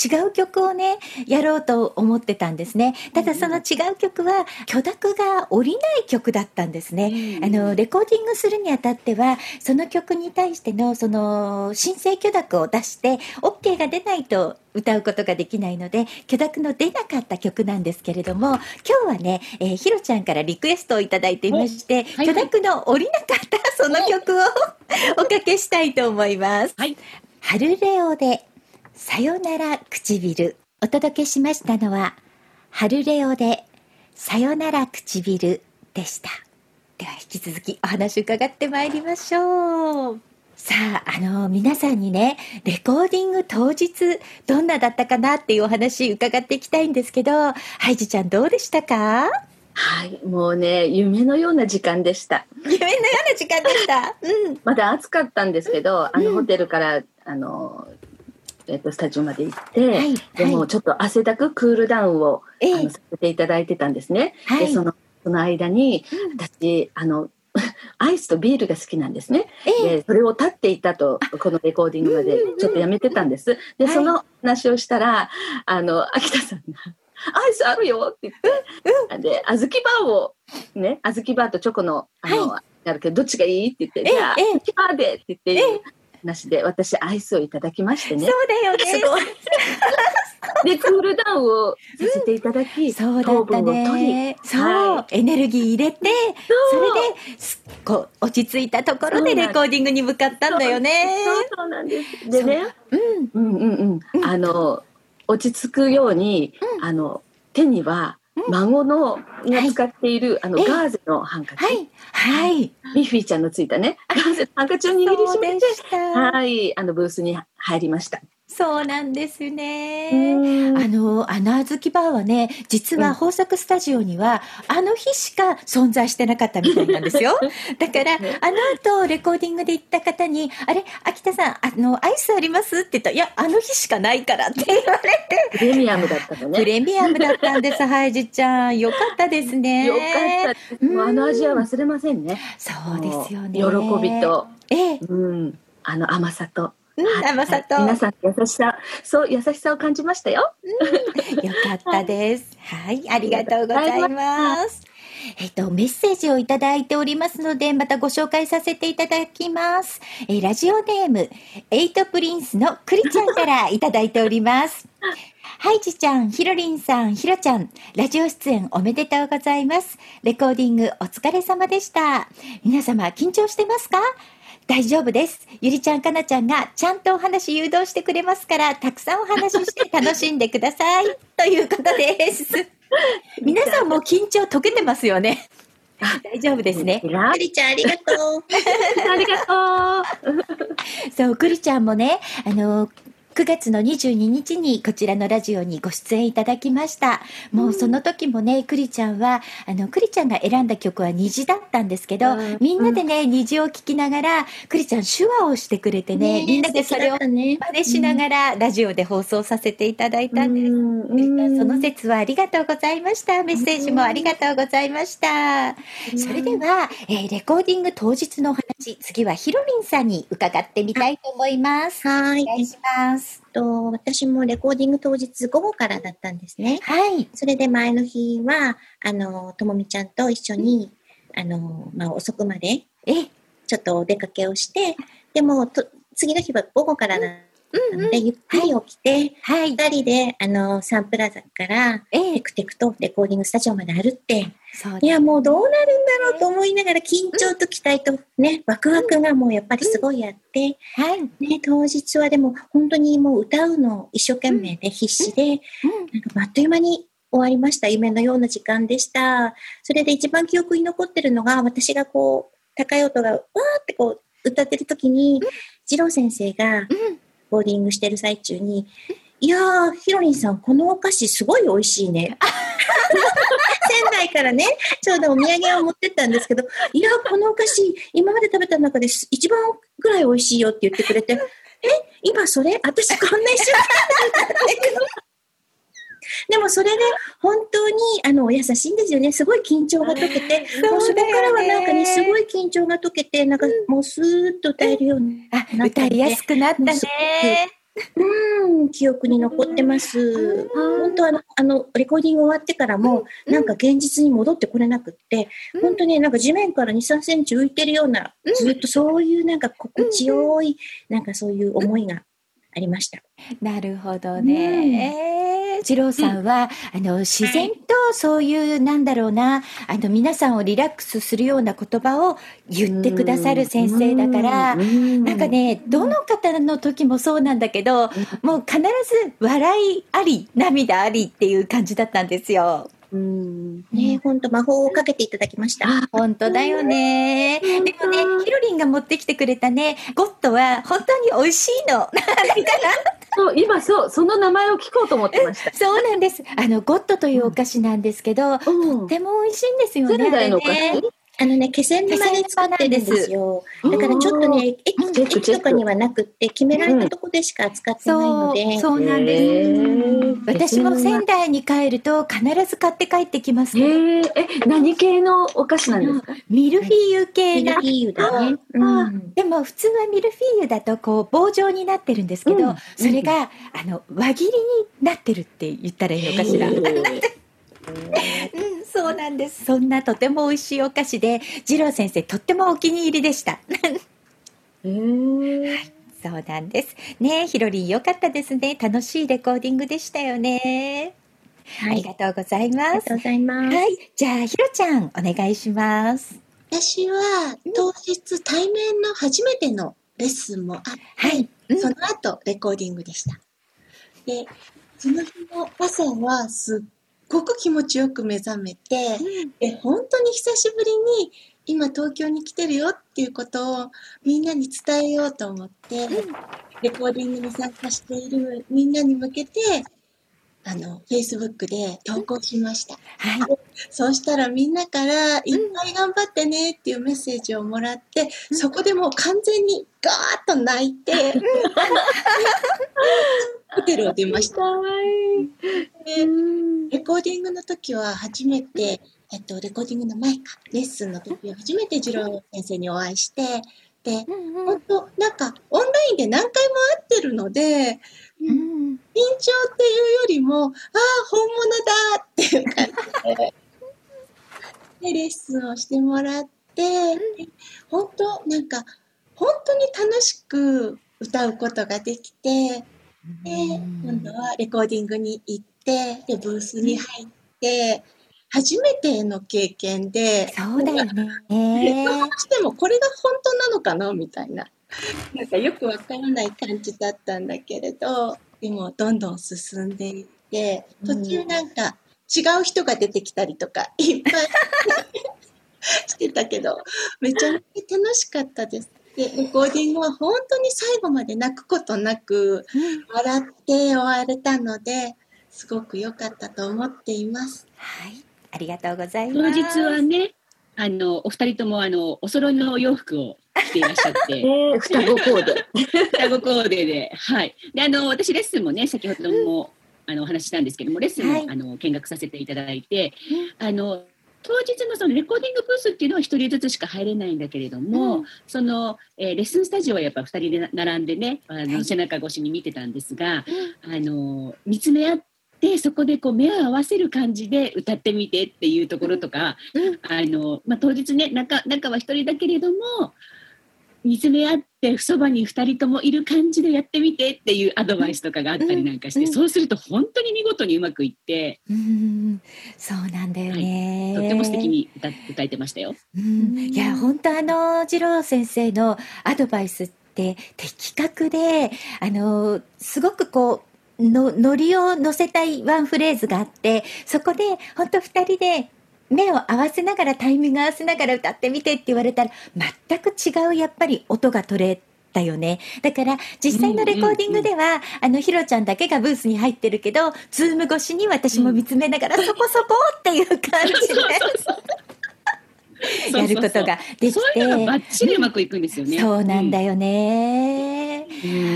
当は違う曲をねやろうと思ってたんですねただその違う曲は許諾が下りない曲だったんですねあのレコーディングするにあたってはその曲に対してのその申請許諾を出して OK が出ないと歌うことができないので許諾の出なかった曲なんですけれども今日はね、えーひろちゃんからリクエストをいただいていまして、はい許諾の下りなかったその曲を おかけしたいと思います。はい。春レオでさよなら唇お届けしましたのは春レオでさよなら唇でしたでは引き続きお話伺ってまいりましょうさああの皆さんにねレコーディング当日どんなだったかなっていうお話伺っていきたいんですけどハイジちゃんどうでしたか？はい、もうね、夢のような時間でした。夢のような時間でした？うん。まだ暑かったんですけど、あの、うんホテルから、あの、えっと、スタジオまで行って、はいでもちょっと汗だくクールダウンを、ええ。あのさせていただいてたんですね。はい。で、その、その間に、私、あの、アイスとビールが好きなんですね。ええ。で、それを立っていたと、このレコーディングまでちょっとやめてたんです。で、はい。その話をしたら、あの、秋田さんが、アイスあるよ！って言って、で、小豆バーを、ね、小豆バーとチョコの、あの、あるけど、どっちがいい？って言って、ええじゃあ、ええ。小豆バーでって言って、話で、私、アイスをいただきましてね。そう。だよね。すごい。で、クールダウンをさせていただき、そうだったね。そう、はエネルギー入れて、それですこう落ち着いたところでレコーディングに向かったんだよね。そうそうなんです。でね、う。ん、うんうんうん。あの、落ち着くように、あの、手には、孫のが使っている、あの、ええ。ガーゼのハンカチ、はい、はい。ミッフィーちゃんのついたね、ガーゼのハンカチを握りしめて。はい、あの、ブースに入りました。そうなんですね。うんあの、あのあずきバーはね、実は豊作スタジオには、あの日しか存在してなかったみたいなんですよ。だから、あの後、レコーディングで行った方に、あれ、秋田さん、あの、アイスありますって言ったら、いや、あの日しかないからって 言われて、プレミアムだったのプね。レミアムだったんです、ハイジちゃん。よかったですね。よかったあの味は忘れませんね。そうですよね。喜び。と、ええ、うん、あの甘さと。うんはい甘さとはい皆さんの優しさ、そう、優しさを感じましたよ。よかったです。はい、ありがとうございます。えっと、メッセージをいただいておりますので、またご紹介させていただきます。えーラジオネーム、エイトプリンスのクリちゃんからいただいております。ハイジちゃん、ヒロリンさん、ヒロちゃん、ラジオ出演おめでとうございます。レコーディングお疲れ様でした。皆様、緊張してますか？大丈夫です。ゆりちゃん、かなちゃんがちゃんとお話誘導してくれますから、たくさんお話しして楽しんでください。ということです。皆さんも緊張解けてますよね。大丈夫ですね。あゆりちゃん、ありがとう。りがとう。そう、くりちゃんもね、あの、9月の22日にこちらのラジオにご出演いただきました。もうその時もね、くりちゃんは、あの、くりちゃんが選んだ曲は虹だったんですけど、うんみんなでね、虹を聴きながら、くりちゃん手話をしてくれてね、みんなでそれをね真似しながらラジオで放送させていただいたんです。その説はありがとうございました。メッセージもありがとうございました。それでは、えーレコーディング当日のお話、次はヒロリンさんに伺ってみたいと思います。はいお。願いします。と私もレコーディング当日午後からだったんですね。はい。それで前の日は、あの、ともみちゃんと一緒に、あの、まあ、遅くまで、え、ちょっとお出かけをして、でも、と次の日は午後からだったので、ゆっくり起きて、はい。二人で、あの、サンプラザから、えテクテクとレコーディングスタジオまで歩って、そういや、もうどうなるんだろうと思いながら、緊張と期待とね、ワクワクがもうやっぱりすごいあって、はい。ね、当日はでも本当にもう歌うの一生懸命で必死で、うん。なんかあっという間に終わりました。夢のような時間でした。それで一番記憶に残ってるのが、私がこう、高い音がわーってこう、歌ってる時に、二郎先生が、うん。ボーディングしてる最中に、いやー、ヒロリンさん、このお菓子すごい美味しいね。仙台からね、ちょうどお土産を持ってったんですけど、いやー、このお菓子、今まで食べた中で一番ぐらい美味しいよって言ってくれて、え、今それ？私こんな一緒なんだって。でもそれで本当にあのお優しいんですよね。すごい緊張が解けて、もうそこからはなんかね、すごい緊張が解けて、なんかもうスーッと歌えるようにあ、歌いやすくなったね。うん、記憶に残ってます。本当あの、あの、レコーディング終わってからも、なんか現実に戻ってこれなくって、うん本当になんか地面から2、3センチ浮いてるような、ずっとそういうなんか心地よい、なんかそういう思いがありました。なるほどね。次郎さんは、あの、自然とそういう、なんだろうな、あの、皆さんをリラックスするような言葉を言ってくださる先生だから、なんかね、どの方の時もそうなんだけど、もう必ず笑いあり、涙ありっていう感じだったんですよ。うん。ね、本当魔法をかけていただきました。本当だよね。でもね、ヒロリンが持ってきてくれたね、ゴットは本当に美味しいの。なんかそう、今そう、その名前を聞こうと思ってました。そうなんです。あの、ゴットというお菓子なんですけど、とうん。っても美味しいんですよね。仙台のお菓あれね子？あのね、気仙沼で作ってですよ。だからちょっとね、駅駅とかにはなくって、決められたとこでしか扱ってないのそう、で、そうなんです。私も仙台に帰ると必ず買って帰ってきます、へえ、え、何系のお菓子なんですか？ミルフィーユ系がミルフィーユだね。あうん。でも普通はミルフィーユだとこう棒状になってるんですけど、うん。それがあの輪切りになってるって言ったらいいのかしら。うん、そうなんです。そんなとても美味しいお菓子で、次郎先生とってもお気に入りでした。へえ。そうなんです。ねえ、ヒロリンよかったですね。楽しいレコーディングでしたよね。あはい。りがとうございあります。がとうございます。はい、じゃあヒロちゃんお願いします。私は当日対面の初めてのレッスンもあって、はい。うんその後レコーディングでした。で、その日の朝はすっごく気持ちよく目覚めて、で本当に久しぶりに今東京に来てるよっていうことをみんなに伝えようと思って、レコーディングに参加しているみんなに向けて、あの、Facebook で投稿しました。はい。そうしたらみんなから、いっぱい頑張ってねっていうメッセージをもらって、そこでもう完全にガーッと泣いて、ホテルを出ました。でレコーディングの時は初めて、えっと、レコーディングの前か、レッスンの時は初めて次郎先生にお会いして、で、本当なんか、オンラインで何回も会ってるので、うん緊張っていうよりも、ああ、本物だっていう感じで、で、レッスンをしてもらって、で本当なんか、本当に楽しく歌うことができて、で、今度はレコーディングに行って、で、ブースに入って、初めての経験で、そうだよどね。うしてもこれが本当なのかなみたいな。なんかよくわからない感じだったんだけれど、でもどんどん進んでいって、途中なんか違う人が出てきたりとか、いっぱい してたけど、めちゃめちゃ楽しかったです。で、レコーディングは本当に最後まで泣くことなく、笑って終われたので、すごく良かったと思っています。はい。ありがとうござい当ます。日はね、あの、お二人とも、あの、お揃いのお洋服を着ていらっしゃって、えー、双子コーデ。双子コーデで、はい。で、あの、私レッスンもね、先ほども、あの、お話ししたんですけども、レッスンも、はい。あの、見学させていただいて、あの、当日のそのレコーディングブースっていうのは一人ずつしか入れないんだけれども、その、えーレッスンスタジオはやっぱ二人でな並んでねあの、はい。背中越しに見てたんですが、あの見つめ合ってそこでこう目を合わせる感じで歌ってみてっていうところとか、うん。あのまあ、当日ね中中は一人だけれども見つめ合ってそばに2人ともいる感じでやってみてっていうアドバイスとかがあったりなんかして、うんうんそうすると本当に見事にうまくいってうんそうなんだよね、とっても素敵に歌歌えてましたよ。うん。いや本当あの次郎先生のアドバイスって的確であのすごくこうのノリを乗せたいワンフレーズがあってそこで本当二人で目を合わせながらタイミング合わせながら歌ってみてって言われたら全く違うやっぱり音が取れたよね。だから実際のレコーディングでは、あのヒロちゃんだけがブースに入ってるけどズーム越しに私も見つめながら、そこそこっていう感じでやることができそうていうのがバッチリうまくいくんですよね。そうなんだよね。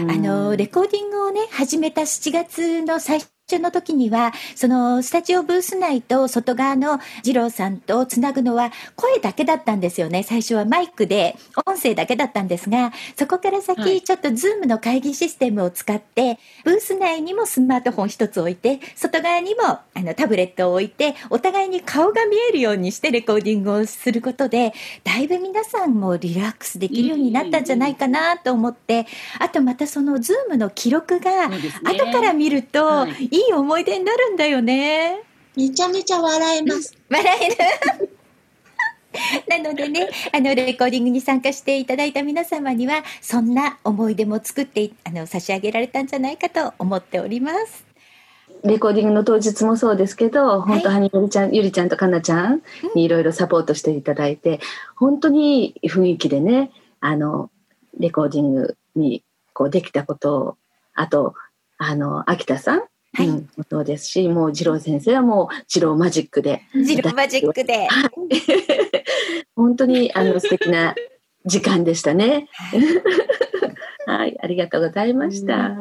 あのレコーディングをね始めた7月の最初の時にはそのスタジオブース内と外側の二郎さんとつなぐのは声だけだったんですよね。最初はマイクで音声だけだったんですがそこからは先い。ちょっとズームの会議システムを使ってブース内にもスマートフォン一つ置いて外側にもあのタブレットを置いてお互いに顔が見えるようにしてレコーディングをすることでだいぶ皆さんもリラックスできるようになったんじゃないかなと思ってあとまたそのズームの記録が後から見るとはいいい思い出になるんだよね。めちゃめちゃ笑えます。笑えるなのでね、あの、レコーディングに参加していただいた皆様には、そんな思い出も作って、あの、差し上げられたんじゃないかと思っております。レコーディングの当日もそうですけど、本当、はにゆりちゃん、ゆりちゃんとかなちゃんにいろいろサポートしていただいて、本当にいい雰囲気でね、あの、レコーディングにこうできたことを、あと、あの、秋田さん、はいうん、もそうですし、もう二郎先生はもう二郎マジックで、ジローマジックで。本当にあの素敵な時間でしたね。はい、ありがとうございました。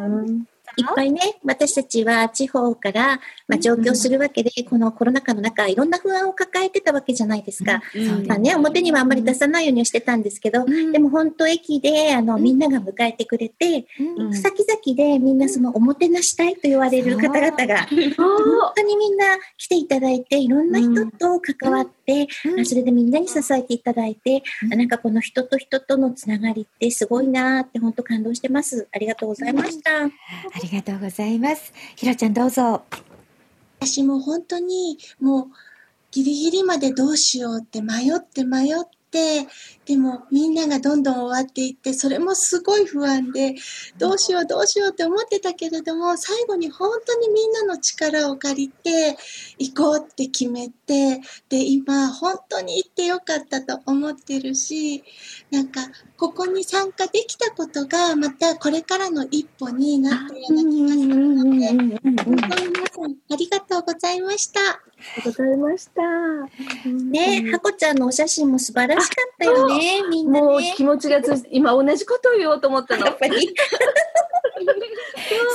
いっぱいね、私たちは地方から、まあ、上京するわけで、このコロナ禍の中、いろんな不安を抱えてたわけじゃないですか。うん。まあね、表にはあんまり出さないようにはしてたんですけど、うん。でも本当駅で、あの、みんなが迎えてくれて、うん。先々でみんなそのおもてなしたいと言われる方々が、本当にみんな来ていただいて、いろんな人と関わって、うんあそれでみんなに支えていただいて、うんあなんかこの人と人とのつながりってすごいなーって本当感動してます。ありがとうございました。ありがとうございます。ひろちゃんどうぞ。私も本当にもうギリギリまでどうしようって迷って迷って、でもみんながどんどん終わっていって、それもすごい不安で、どうしようどうしようって思ってたけれども、最後に本当にみんなの力を借りて行こうって決めて、で、今本当に行ってよかったと思ってるし、なんかここに参加できたことがまたこれからの一歩になったような気がするので、本当に皆さんありがとうございました。ありがとうございました。ね、ハコちゃんのお写真も素晴らしかったよね、みんなね。もう気持ちがつ今同じことを言おうと思ったのや。っぱり。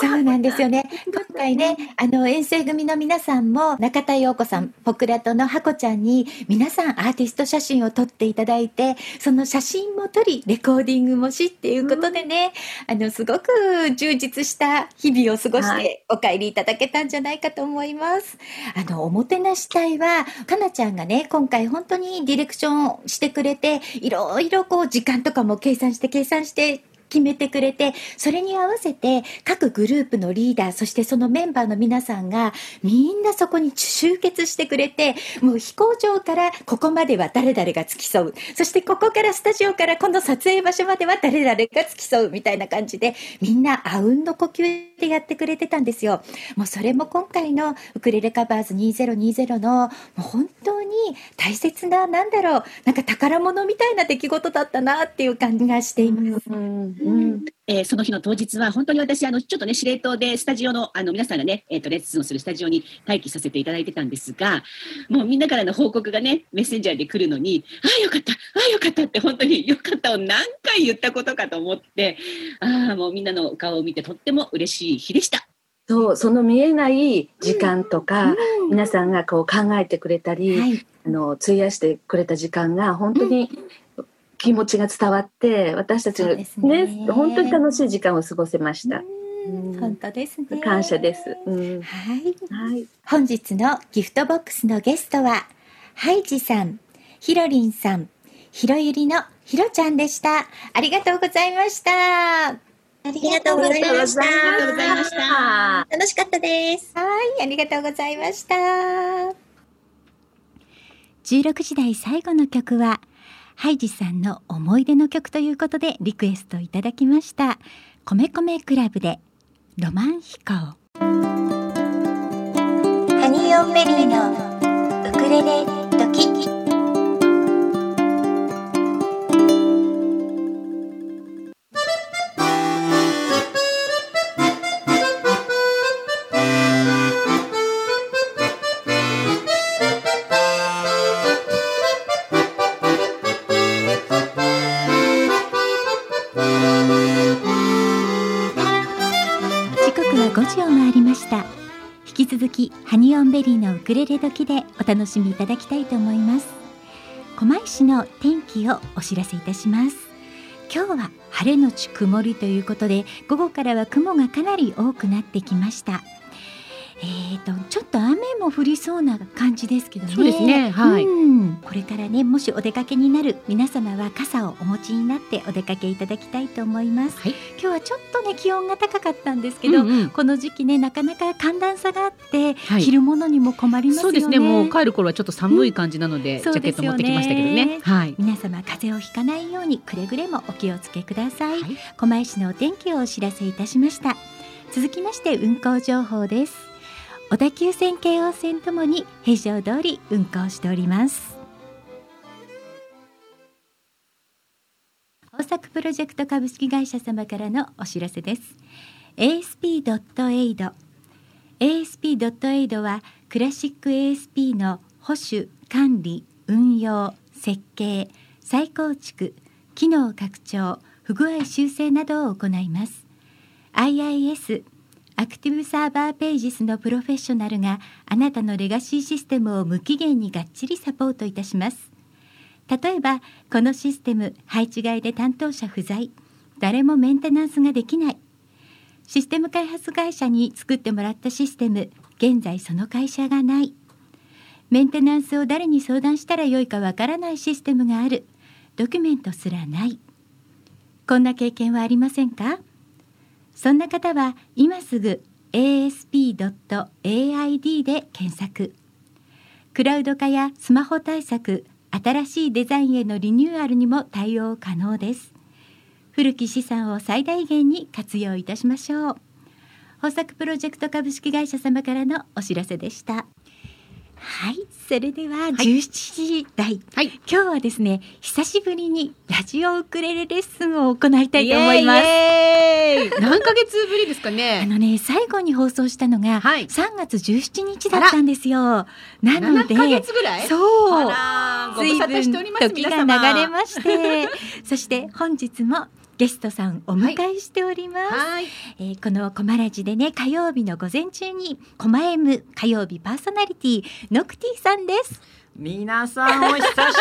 そうなんですよね。今回ね、あの、遠征組の皆さんも、中田陽子さん、ポクラトのハコちゃんに、皆さんアーティスト写真を撮っていただいて、その写真も撮り、レコーディングもしっていうことでね、あの、すごく充実した日々を過ごしはてお帰りいただけたんじゃないかと思います。あの、おもてなし隊は、かなちゃんがね、今回本当にディレクションをしてくれて、いろいろこう、時間とかも計算して計算して、決めてくれて、それに合わせて各グループのリーダー、そしてそのメンバーの皆さんがみんなそこに集結してくれて、もう飛行場からここまでは誰々が付き添う。そしてここからスタジオからこの撮影場所までは誰々が付き添うみたいな感じで、みんなあうんの呼吸でやってくれてたんですよ。もうそれも今回のウクレレカバーズ2020のもう本当に大切な、なんだろう、なんか宝物みたいな出来事だったなっていう感じがしています。うんうんえーその日の当日は本当に私あのちょっとね司令塔でスタジオのあの皆さんがね、えー、とレッスンをするスタジオに待機させていただいてたんですがもうみんなからの報告がねメッセンジャーで来るのにああよかったああよかったって本当によかったを何回言ったことかと思ってああもうみんなの顔を見てとっても嬉しい日でした。そう、その見えない時間とか、皆さんがこう考えてくれたり、はい。あの費やしてくれた時間が本当に気持ちが伝わって私たちねね本当に楽しい時間を過ごせました。本当ですね。感謝です。うん、はい。はい。本日のギフトボックスのゲストは、ハイジさん、ひろりんさん、ひろゆりのひろちゃんでした。ありがとうございました。はありがとうございました。ありがとうございました。楽しかったです。い、ありがとうございました。16時台最後の曲は、ハイジさんの思い出の曲ということでリクエストいただきました。米米クラブで、ロマン飛行。ハニーオンベリーのウクレレドキのウクレレ時でお楽しみいただきたいと思います狛江市の天気をお知らせいたします今日は晴れのち曇りということで午後からは雲がかなり多くなってきましたえーとちょっと雨も降りそうな感じですけどねそうですねはいうんこれからねもしお出かけになる皆様は傘をお持ちになってお出かけいただきたいと思います、はい。今日はちょっとね気温が高かったんですけど、うんうん。この時期ねなかなか寒暖差があって、はい。着るものにも困りますよね。そうですね。もう帰る頃はちょっと寒い感じなので、うん。ジャケット持ってきましたけど。ね。はい。皆様風邪をひかないようにくれぐれもお気をつけください、はい。狛江市のお天気をお知らせいたしました。続きまして運行情報です。小田急線京王線ともに平常通り運行しております大阪プロジェクト株式会社様からのお知らせです。ASP.AID ASP.AID はクラシック ASP の保守管理運用設計再構築機能拡張不具合修正などを行います。IIS アクティブサーバーページスのプロフェッショナルがあなたのレガシーシステムを無期限にがっちりサポートいたします。例えばこのシステム配置外で担当者不在。誰もメンテナンスができない。システム開発会社に作ってもらったシステム現在その会社がない。メンテナンスを誰に相談したらよいかわからないシステムがある。ドキュメントすらない。こんな経験はありませんか？そんな方は今すぐ asp.aid で検索。クラウド化やスマホ対策新しいデザインへのリニューアルにも対応可能です。古き資産を最大限に活用いたしましょう。豊作プロジェクト株式会社様からのお知らせでした。はいそれでは17時台、はい。今日はですね久しぶりにラジオウクレレレッスンを行いたいと思います。何ヶ月ぶりですかあね。のね最後に放送したのがはい。3月17日だったんですよ、なので7ヶ月ぐらい？そう。随沙汰しており分ます時が流れまして。そして本日もゲストさんお迎えしております、はい。えーこのコマラジでね火曜日の午前中にコマ M 火曜日パーソナリティノクティさんです皆さんお久しぶりで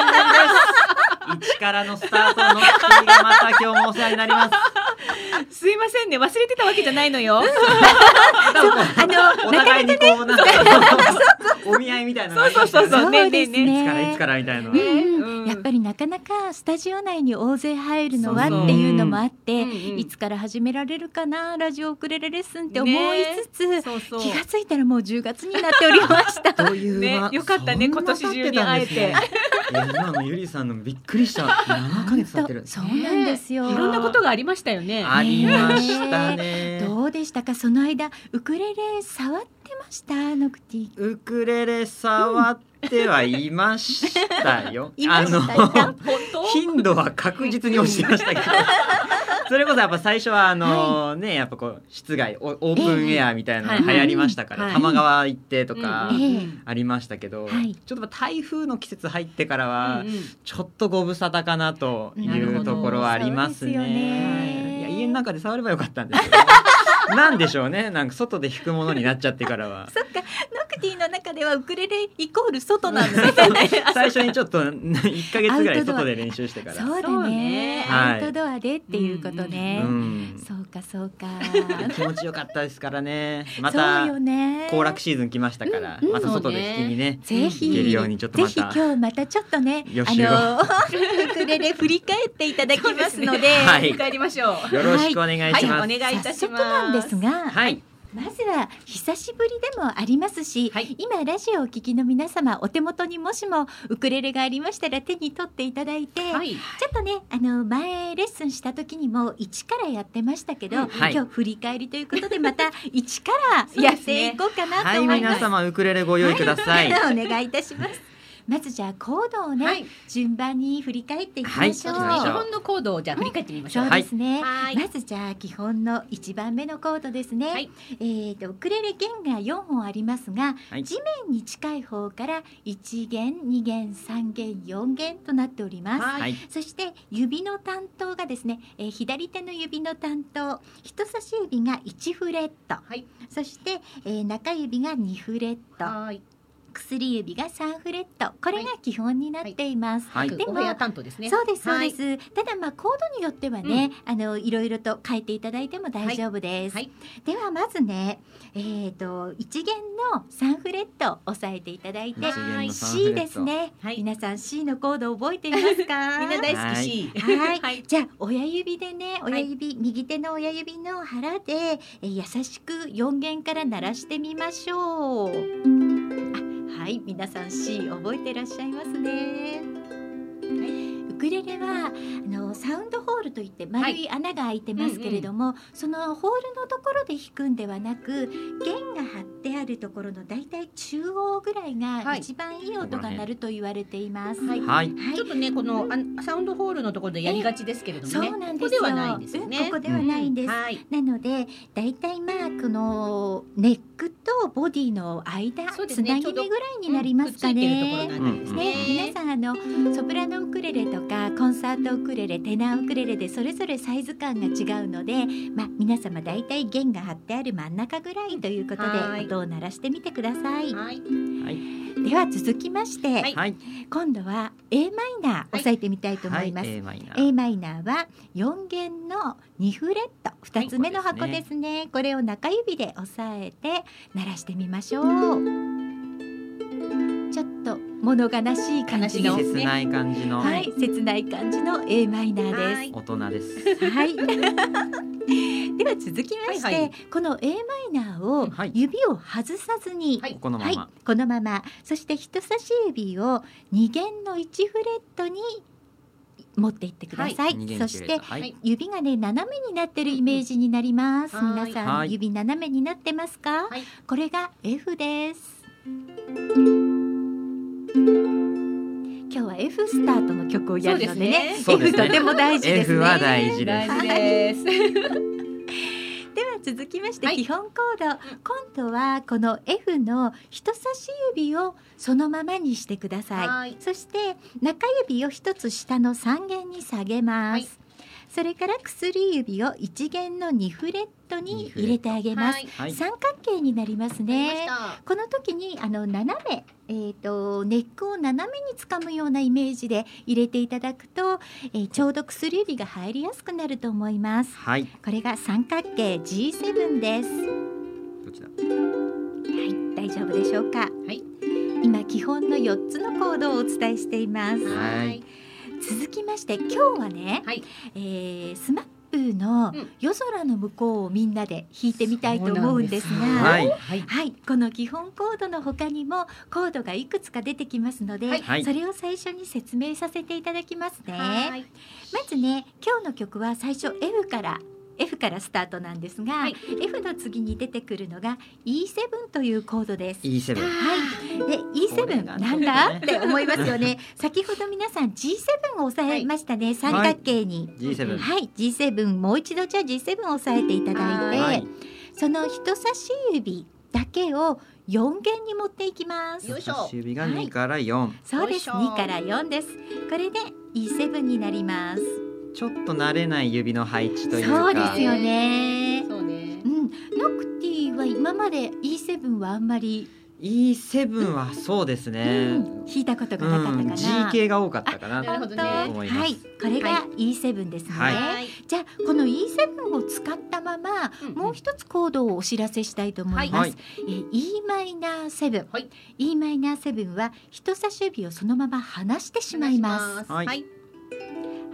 す。一からのスタートの月がまた今日もお世話になります。すいませんね忘れてたわけじゃないのよ。あのお互いにこうなんかお見合いみたいなのがありましたよね。そうそうそうねですねいつからいつからみたいなの。うんうんうんやっぱりなかなかスタジオ内に大勢入るのはそうそうっていうのもあってうんうんいつから始められるかなラジオウクレレレッスンって思いつつ、そうそう。気がついたらもう10月になっておりました。というねまよかったね今年ってたんですねいや今のゆりさんのびっくりした。7ヶ月経ってる。そうなんですよ。いろんなことがありましたよね。ありましたね。どうでしたか？その間ウクレレ触ってました？ノクティ。ウクレレ触ってはいましたよ。いましたよあの。頻度は確実に落ちてましたけどそれこそやっぱ最初はあのねやっぱこう室外オオープンエアみたいなのが流行りましたから、はい。玉川行ってとかありましたけど、はい。ちょっと台風の季節入ってからはちょっとご無沙汰かなというところはあります。ね。い。や家の中で触ればよかったんですけど、なんでしょうねなんか外で弾くものになっちゃってからは。そっかノクティの中中ではウクレレイコール外なんですね。最初にちょっと1ヶ月ぐらい外で練習してからそうだねね。アウトドアでっていうことね。うんそうかそうか。気持ちよかったですからねまそうたよね。行楽シーズン来ましたから、うんまた外で弾きにねぜひ行けるようにちょっとぜひまた今日またちょっとね、あのウクレレ振り返っていただきますので、はい帰りましょう。よろしくお願いします、はい、お願いいたします。ですが、はいまずは久しぶりでもありますし、はい今ラジオをお聞きの皆様お手元にもしもウクレレがありましたら手に取っていただいて、はい。ちょっとねあの前レッスンした時にも1からやってましたけど、はい今日振り返りということでまた1から やっていこうかなはいと思います。皆様ウクレレご用意ください、お願いいたします。まずじゃあコードをね、はい順番に振り返っていきましょう。はい行きましょう日本のコードをじゃあ振り返ってみましょう。そうですね。はいまずじゃあ基本の一番目のコードですね。はいえっ、とウクレレ弦が4本ありますが、はい地面に近い方から1弦、2弦、3弦、4弦となっております。はいはいそして指の担当がですね、えー左手の指の担当人差し指が1フレット、はいそして、えー中指が2フレットはい。薬指が3フレットこれが基本になっています。はい。でも担当ですね。そうですそうはい。です、ただまあコードによってはね、あのいろいろと変えていただいても大丈夫です、はい。ではまずねえっ、と一弦の3フレット押さえていただいて一弦の三フレット C ですね、はい。皆さん C のコード覚えていますか？みんな大好き。C。はい、はい。じゃあ親指でね親指、右手の親指の腹でえ優しく4弦から鳴らしてみましょう。あはい皆さん C 覚えてらっしゃいますね、ウクレレはあのサウンドホールといって丸い穴が開いてますけれども、そのホールのところで弾くんではなく弦が張ってあるところのだいたい中央ぐらいがはい。一番いい音が鳴ると言われています。はい。はい。はいちょっとねこのあサウンドホールのところでやりがちですけれどもね。そうなんですよ。ここではないんですよね。うんここではないんです。はい。なのでだいたいまあこのネックとボディの間、ねちょうどなぎ目ぐらいになりますかくっついてるところね。なんですね、ね。皆さんあのソプラノウクレレとかコンサートウクレレテナーウクレレでそれぞれサイズ感が違うので、まあ、皆様だいたい弦が張ってある真ん中ぐらいということはいで音を鳴らしてみてください。はい。では続きまして、はい。はい。今度は A マイナー押さえてみたいと思います。はい。A マイナ A ーマイナーは4弦の2フレット。2つ目の箱ですね,、これを中指で押さえて鳴らしてみましょうちょっと物悲しい感じの、悲しい切ない感じの。はい、切ない感じの A マイナーです。はい。大人です。はい。では続きまして、はいはい。この A マイナーをはい。指を外さずに、はい。このまま、はい、このまま。そして人差し指を2弦の1フレットに持っていってください、二弦そしてはい。はい指がね斜めになってるイメージになります、皆さん、はい。指斜めになってますか、はい。これが F です今日は F スタートの曲をやるのでねですね。F とても大事ですね。F は大事です。で す。では続きまして、はい。基本コード。今度はこの F の人差し指をそのままにしてください、はい。そして中指を一つ下の3弦に下げます、はいそれから薬指を1弦の2フレットに入れてあげます、はい。はい。三角形になりますね。この時にあの斜め、えー、とネックを斜めにつかむようなイメージで入れていただくと、えーちょうど薬指が入りやすくなると思いますはいこれが三角形 G7 ですどっちだ？はい、大丈夫でしょうか？はい。今基本の4つのコードをお伝えしています。はい続きまして今日はね、はい。えースマップのうん夜空の向こうをみんなで弾いてみたいと思うんですが。はいはい。はい、この基本コードの他にもコードがいくつか出てきますので、はいそれを最初に説明させていただきますね。はい。まずね今日の曲は最初 F から F からスタートなんですが、はい。F の次に出てくるのが E7 というコードです。E7 はい、でこれ E7 がなんだって思いますよね。先ほど皆さん G7 を押さえましたね、三角形に。G7 はい、G7 もう一度じゃあ G7 を押さえていただいて、はい。その人差し指だけを4弦に持っていきます。指が2から4、そうです。よいしょ。2から4です。これで E7 になります。ちょっと慣れない指の配置というか。そうですよね。そうね。う。ん、ノクティは今まで E7 はあんまり。E7 はそうですね。うん。弾いたことがなかったかな、G 系が多かったかなとなるほどね。思います。はい、これが E7 ですね、はい。じゃあこの E7 を使ったまま、うんもう一つコードをお知らせしたいと思います、はい。えー e マイナー7、はい。E マイナー7は人差し指をそのまま離してしまいます。はい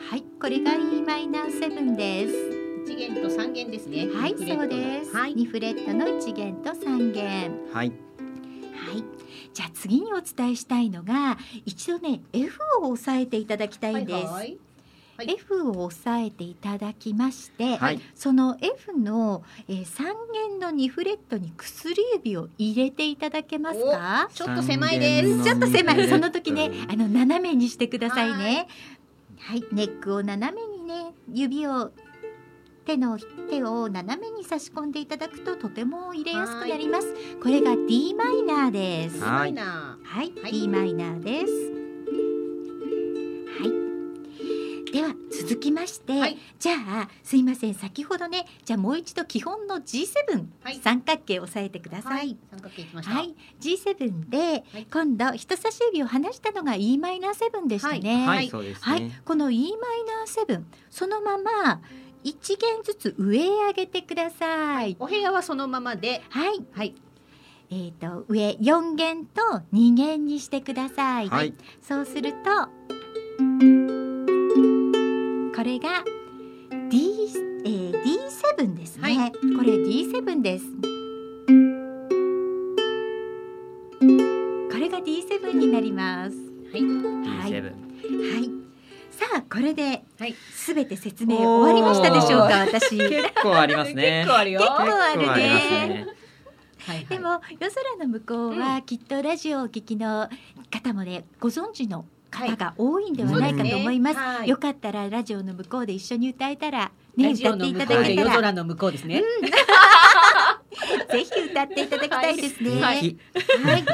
はい。はいこれが e マイナー7です一弦と三弦ですね。はいそうです、はい。2フレットの1弦と3弦はい。はいじゃあ次にお伝えしたいのが一度ね F を押さえていただきたいんです、はいはい。F を押さえていただきまして、はい。その F の、えー、3弦の2フレットに薬指を入れていただけますか？ちょっと狭いです。ちょっと狭いその時ねうんあの斜めにしてくださいねはいネックを斜めにね指を手の手を斜めに差し込んでいただくととても入れやすくなります。これが D マイナーです。はい。D マイナーです。では続きまして、はいじゃあすいません先ほどねじゃあもう一度基本の G7、はい三角形を押さえてくださ。はいい。三角形いきました。はい、G7 で、はい今度人差し指を離したのが e マイナー7でしたね。はい、そうですはいね。この e マイナー7そのまま一弦ずつ上へ上げてください。お部屋はそのままで。はい。はい。えっ、と上4弦と2弦にしてください。はい。そうするとこれが D、えー、D7 ですね、はいこれ D7 ですこれが D7 になりますはい。はい、D7。はい、さあこれではいすべて説明終わりましたでしょうか私で結構ありますね。結構あるよ。結構あるね結構ありますね。はいはい。も夜空の向こうはきっとラジオをお聞きの方もねご存知の方が多いんではないかと思います、はい。よかったらラジオの向こうで一緒に歌えたらね歌っていただけたら。夜空の向こうですね。ぜひ歌っていただきたいですね。ははいい、はい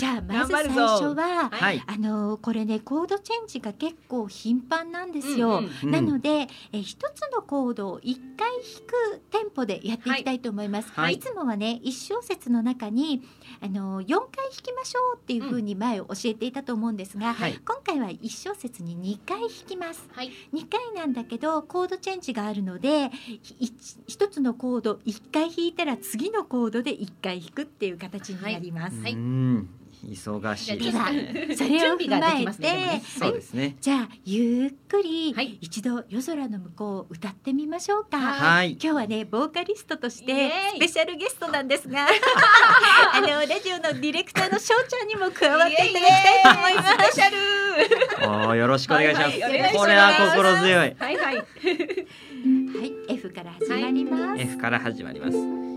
じゃあまず最初は、はい。あのこれねコードチェンジが結構頻繁なんですよ。うんうんうんなので、え一つのコードを一回弾くテンポでやっていきたいと思います。はいい、つもはね一小節の中にあの四回弾きましょうっていう風に前を教えていたと思うんですが、はい。今回は一小節に二回弾きます。はい。2回なんだけどコードチェンジがあるのでひ一つのコード1回弾いたら次のコードで1回弾くっていう形になります。はいうん。忙しいではね。それを踏まえて、準備ができますねそうですね。じゃあゆっくりはい一度夜空の向こうを歌ってみましょうか。はい。今日はねボーカリストとしてスペシャルゲストなんですが あのラジオのディレクターのしょうちゃんにも加わっていただきたいと思います。スペシャル。おーよろしくお願いします。はいはいこれは心強い。はいはい。はい、F から始まります。F から始まります。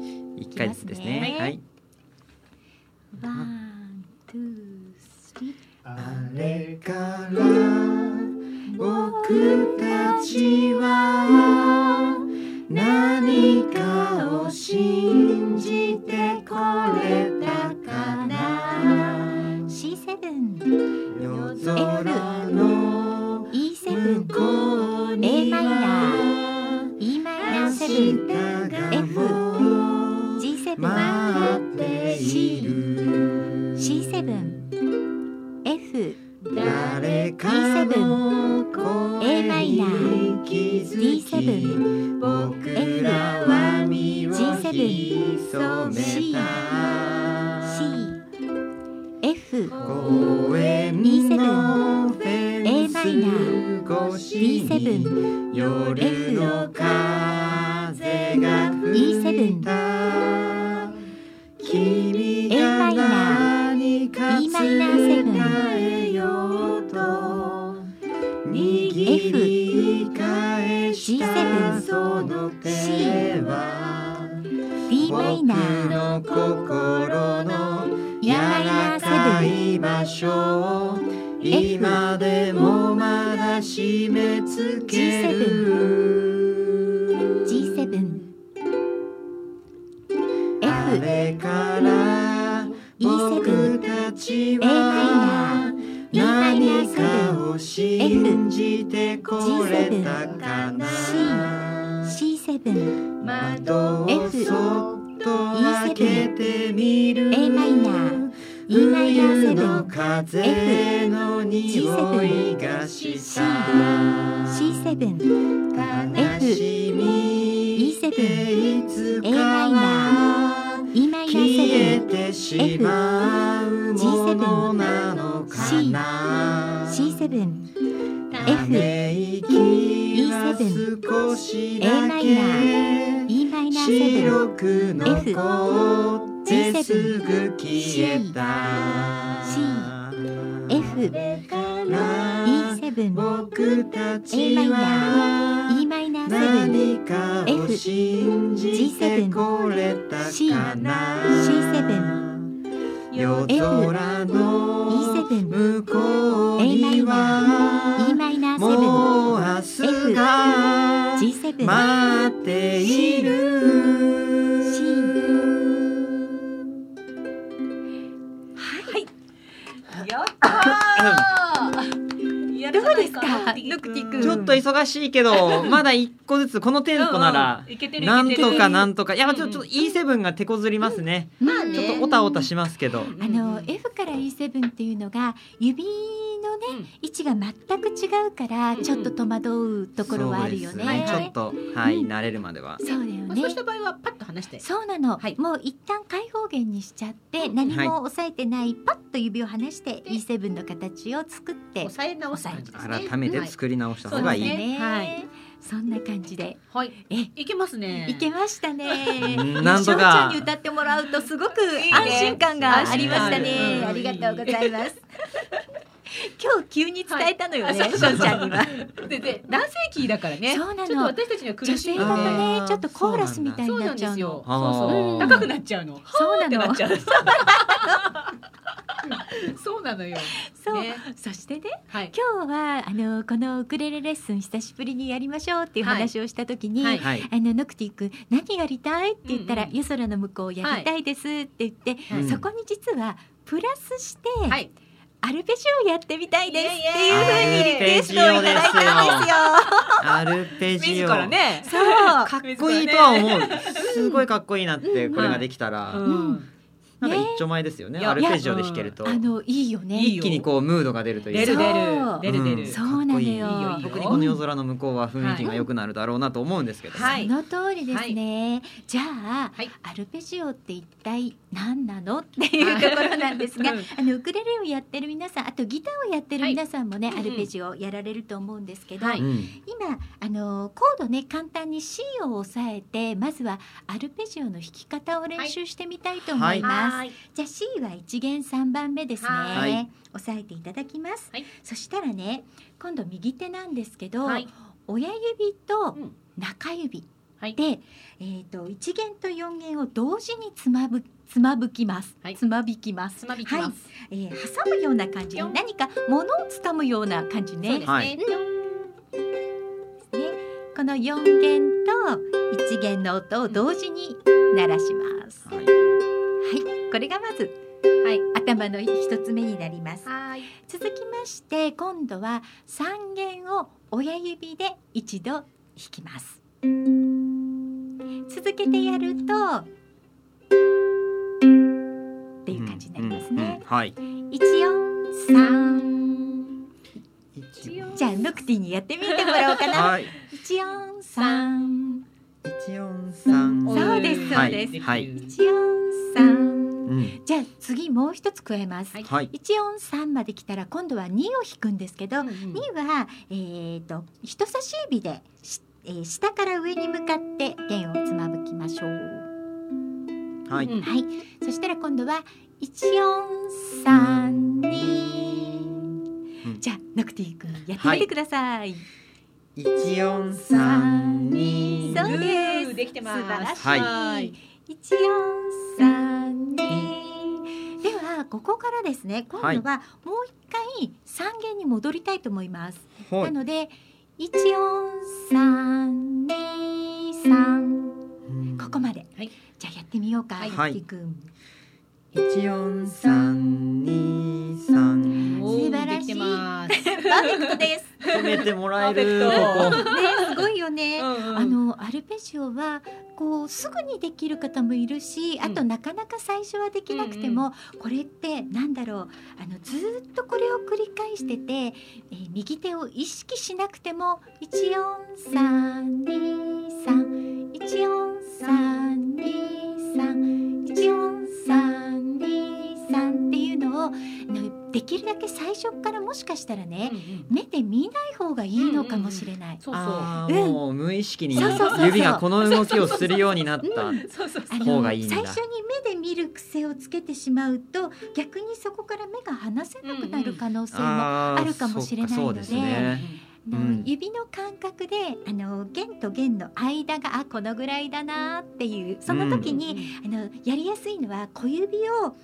一回ずつですね。はい。 One, two, three。あれから僕たちは何かを信じてこれたかな？C7、夜空の E7、向こう A にマイナはー、E マイナー7、明日が F もう G7、待っている。C7、F、誰かの A マイナー声に気づき D7、僕らは身を G7 潜めた。F、公園のフェンス越しに D7、夜の風が吹いた。君 A マがイナー E マイナー7伝えようと。握り返した G7 その手は。D マイナ僕ー、の心の E 柔マイナらーか7、い場所 F 今でもまだ締め付けるれから僕たちは何かを信じてこれたかな？C7、窓をそっと開けてみる E 冬のン風の匂いがした。C7 悲しみ E7 っていつ A かはー E マイナーてしまうものなのか C な 7C7 ため息は少し A マだイナーけ E マイナーセブン F すぐ消えた。C F から E7 僕たちマイナはー E マイナー何かを信じてこれたかな C7 夜空の向こうにナー E マイナーもう明日が待っている C やったー。やるじゃないどうですか。ノクティ君ちょっと忙しいけど まだ一個ずつこのテンポならなんとかなんとか。いやちょっと E7 が手こずりますね。まあちょっとオタオタしますけど。あの F から E7 っていうのが指のね、位置が全く違うからちょっと戸惑うところはあるよね。ちょっとはいうん。慣れるまでは。そうだよね。まあそう。した場合はパッと離して。そうなの、はい。もう一旦開放弦にしちゃって何も押さえてない、パッと指を離して E7 の形を作って抑え直す。改めて作り直した方がい。い、ね。はい。そんな感じで。はい。えいけますね。いけましたね。うん。なんと翔ちゃかんに歌ってもらうとすごく安心感がありましたね。る。ありがとうございます 今日急に伝えたのよね、はい翔ちゃんには でで男性キーだからね。そうなのちょっと私たちには苦女しい性だとねちょっとコーラスみたいそうなになんっちゃうですよ。のそうそう。高くなっちゃうの。そうなの。そうなのよ。そう、ねそしてねはい。今日はあのこのウクレレレッスン久しぶりにやりましょうっていう話をした時に、はいはいあのノクティ君何やりたいって言ったら、うんうん夜空の向こうやりたいですって言って、はいそこに実はプラスして、はい。アルペジオをやってみたいですっていうふうにリクエストをいただいたんですよ。アルペジ自オらね。そう。かっこいいとは思う。すごいかっこいいなってこれができたら、うん。なんか一丁前ですよね。アルペジオで弾けると。あのいいよね。いいよ一気にこうムードが出るという出る出る。出る出る。そうなのよ。かっこいい。いいよいいよ。特にこの夜空の向こうは雰囲気が良くなるだろうなと思うんですけど、はい。その通りですね。じゃあ、はい。アルペジオって一体何なの？っていうところなんですが、うん。あのウクレレをやってる皆さん、あとギターをやってる皆さんもね、はいアルペジオやられると思うんですけど、今あのコードね簡単に C を押さえてまずはアルペジオの弾き方を練習してみたいと思います。はい。じゃあ C は一弦三番目ですね。はい押さえていただきます。はいそしたらね、今度右手なんですけど、はい。親指とうん中指はい。で、えっ、と一弦と四弦を同時につまぶつまぶきます。はいつまびきます。つまびきます。えー挟むような感じぴょん何か物をつかむような感じね。そうですはいね。ね、この四弦と一弦の音を同時に鳴らします。はいはい、これがまずはい。頭の一つ目になります。はい。続きまして今度は三弦を親指で一度弾きます。続けてやるとっていう感じになりますうんうんね。はい一四三じゃあノクティにやってみてもらおうかな。はい一四三一四三そうですそうですはい一四三うんじゃあ次もう一つ加えます。はい。はい一四三まで来たら今度は二を弾くんですけど、うんうん。2は、えー、と人差し指でし、えー下から上に向かって弦をつまぶきましょう。はい。うん。はい、そしたら今度は一四三二うん。じゃあノクティ君やってみてください。一四三二そうですできてます。素晴らしい。はい。一四ここからですね今度はもう一回三弦に戻りたいと思います。はないので一四三二三。うん。ここまで、はい。じゃあやってみようか、はい。ノクティ君一四三二三。素晴らしい。できてます。パーフェクトです。褒めてもらえる。ねすごいよね。うんうん。あのアルペジオはこうすぐにできる方もいるし、あとなかなか最初はできなくても、これってなんだろう。あのずーっとこれを繰り返してて、えー右手を意識しなくても一四三二三。一四三二三。一四っていうのをできるだけ最初からもしかしたらね、目で見ない方がいいのかもしれない。そうもう無意識にそうそうそうそう。指がこの動きをするようになった。方がいいんだ。最初に目で見る癖をつけてしまうと逆にそこから目が離せなくなる可能性も、あるかもしれないのでうですね。あのうん。指の感覚であの弦と弦の間があこのぐらいだなっていうその時に、あのやりやすいのは小指を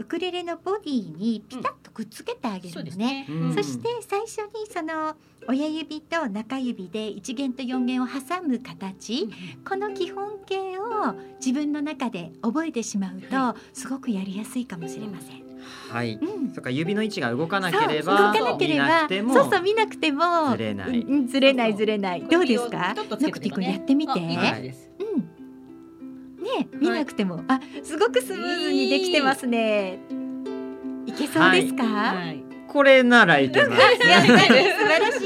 ウクレレのボディにピタッとくっつけてあげるのそうですね。ね。うんそして最初にその親指と中指で1弦と4弦を挟む形、この基本形を自分の中で覚えてしまうとすごくやりやすいかもしれません。はい。うんそっか指の位置が動かなけれそうば動かなければそうそう見なくてもずれない。うんずれないずれないどうですか？ちょっとつけてノクティ君やってみて、あいいはいね見なくても、あすごくスムーズにできてますね。いけそうですか、はい。これならいけます。いや素晴らし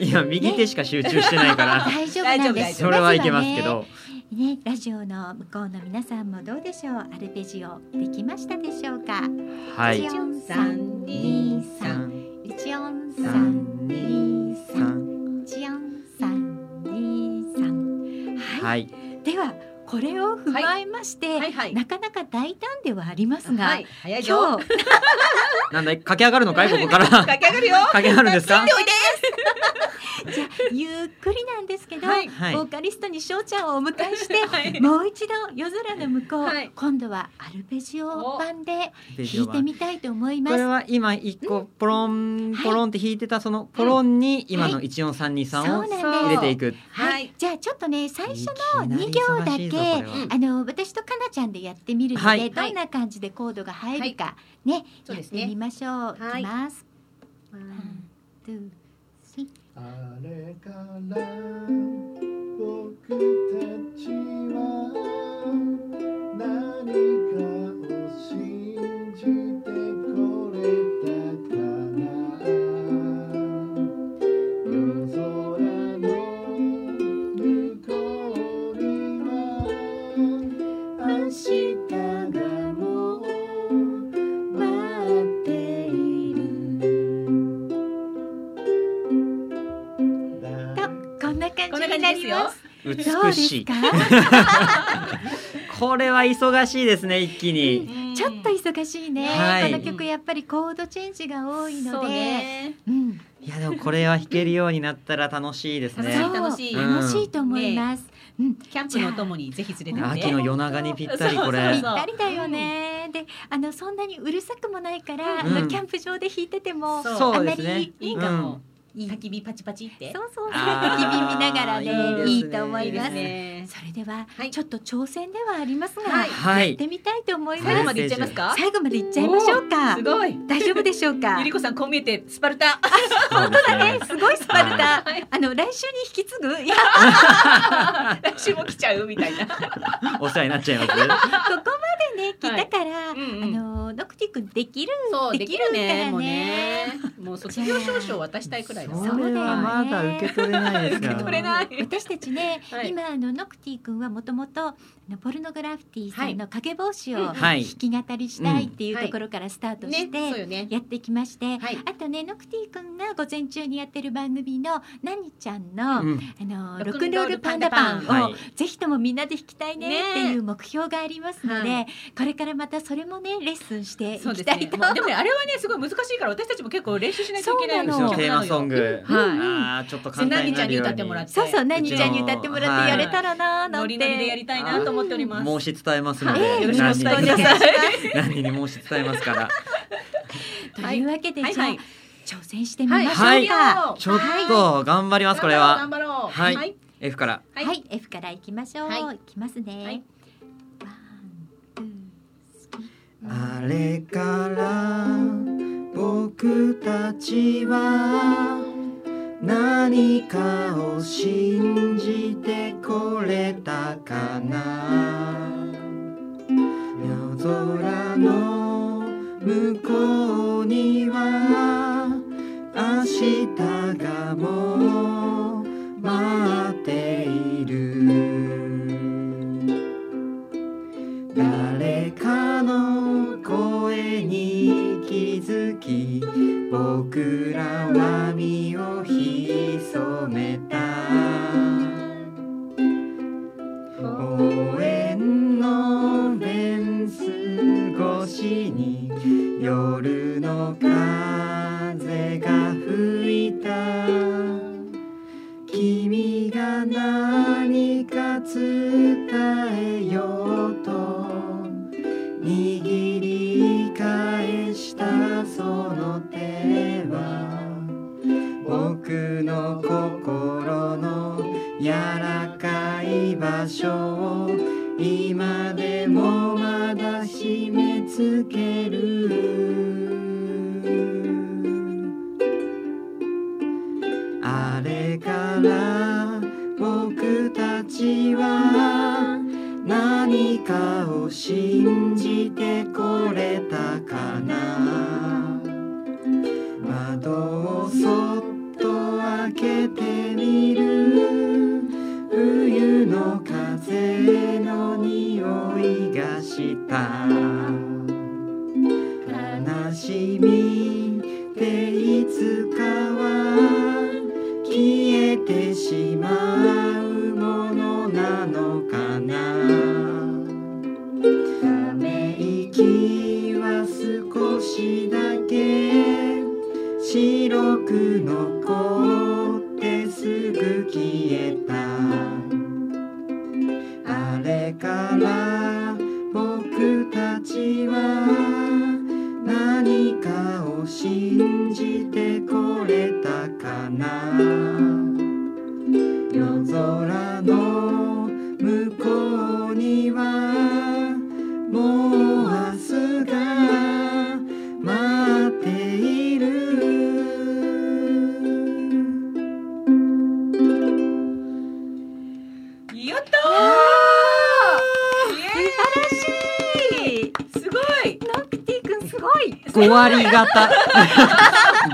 い。い。や右手しか集中してないから。大丈夫なんです それはいけますけど。ね、ラジオの向こうの皆さんもどうでしょう？アルペジオできましたでしょうか？はい。一四三二三。一四三二三。一四三二三。はい、はい。ではこれを踏まえまして、はいはい。なかなか大胆ではありますが、はい。早いよ。今日 なんだい？駆け上がるのかい？ここから。駆け上がるよ。駆け上がるんですか？じゃあゆっくりなんですけど、はい。はい。ボーカリストに翔ちゃんをお迎えして、はい。もう一度夜空の向こう、はい。今度はアルペジオ版で弾いてみたいと思います。これは今一個ポロンポロンって弾いてたそのポロンに今の一四三二三を入れていく。はい、はい。じゃあちょっとね最初の2いきなり行だけれはあの私とかなちゃんでやってみるので、はい。どんな感じでコードが入るか、ねそうですね。やってみましょう。はいいきます。あれから僕たちは何になります。。どうです美しい。か？これは忙しいですね一気に。ちょっと忙しいね、はいこの曲やっぱりコードチェンジが多いのそうで、ね。うん、いやでもこれは弾けるようになったら楽しいですね。楽しいそう楽しいと思います。うん、キャンプのお供にぜひ連れてって。秋の夜長にぴったりこそうれぴっ。たりだよね。で、あのそんなにうるさくもないから、うんあのキャンプ場で弾いてても、あんまり。いいかも。いい焚き火パチパチって？そうそう焚き火見ながらね、いいと思います。ね。それでは、はいちょっと挑戦ではありますが、やってみたいと思います。最後までいっちゃいますか？最後までいっちゃいましょうかす。ごい。大丈夫でしょうか？ゆり。こさんこう見えてスパルタ。本当だね、すごいスパルタ。はいあの来週に引き継ぐ？来週も来ちゃう？みたいな。お世話になっちゃいます。ここまでね、来たから、あのノクティ君できる？そうできるね。もうできね。もう卒業証書渡したいくらいだ。それはまだ 受け取れないです受け取れない。私たちね、はい。今あのノクティ君はもともとあのポルノグラフィティさんの影帽子をはい。弾き語りしたいっていうところからスタートして。やってきまして、はい。あとねノクティ君が午前中にやってる番組のなにちゃんの、うん。あのロロックンロールパンダパンを、はい。ぜひともみんなで弾きたいねねっていう目標がありますので、はこれからまたそれもねレッスンしてい。きたいと。でもねあれはねすごい難しいから私たちも結構練習しないといけないそうなのテーマソング。はい。ちょっと簡単になるようなに。ちゃんに歌ってもらってそうそうなにちゃんに歌ってもらってやれたらなーなんて、ノリノリでやりたいなと思っております。申し伝えますのはいで、よろしくお伝えください。何に申し伝えますから。というわけで、じゃあ、はいはい挑戦してみましょうちょっと頑張りますこれは頑。張ろう。はいはい。F から。はい、F からいきましょう。はいい、きますね。あれから僕たちは何かを信じてこれたかな？夜空の向こうには明日がもう待って気づき僕らは身を潜めた。公園のフェンス越しに夜の風が吹いた。君が何か伝えようと。握り返したは僕の心の柔らかい場所を今でもまだ締め付ける。あれから僕たちは何かを信じてこれたかな。窓をそっと開けてみる冬の風の匂いがした。悲しみっていつかは消えてしまう。白く残ってすぐ消えた。あれから僕たちは何かを信じてこれたかな。夜空5割方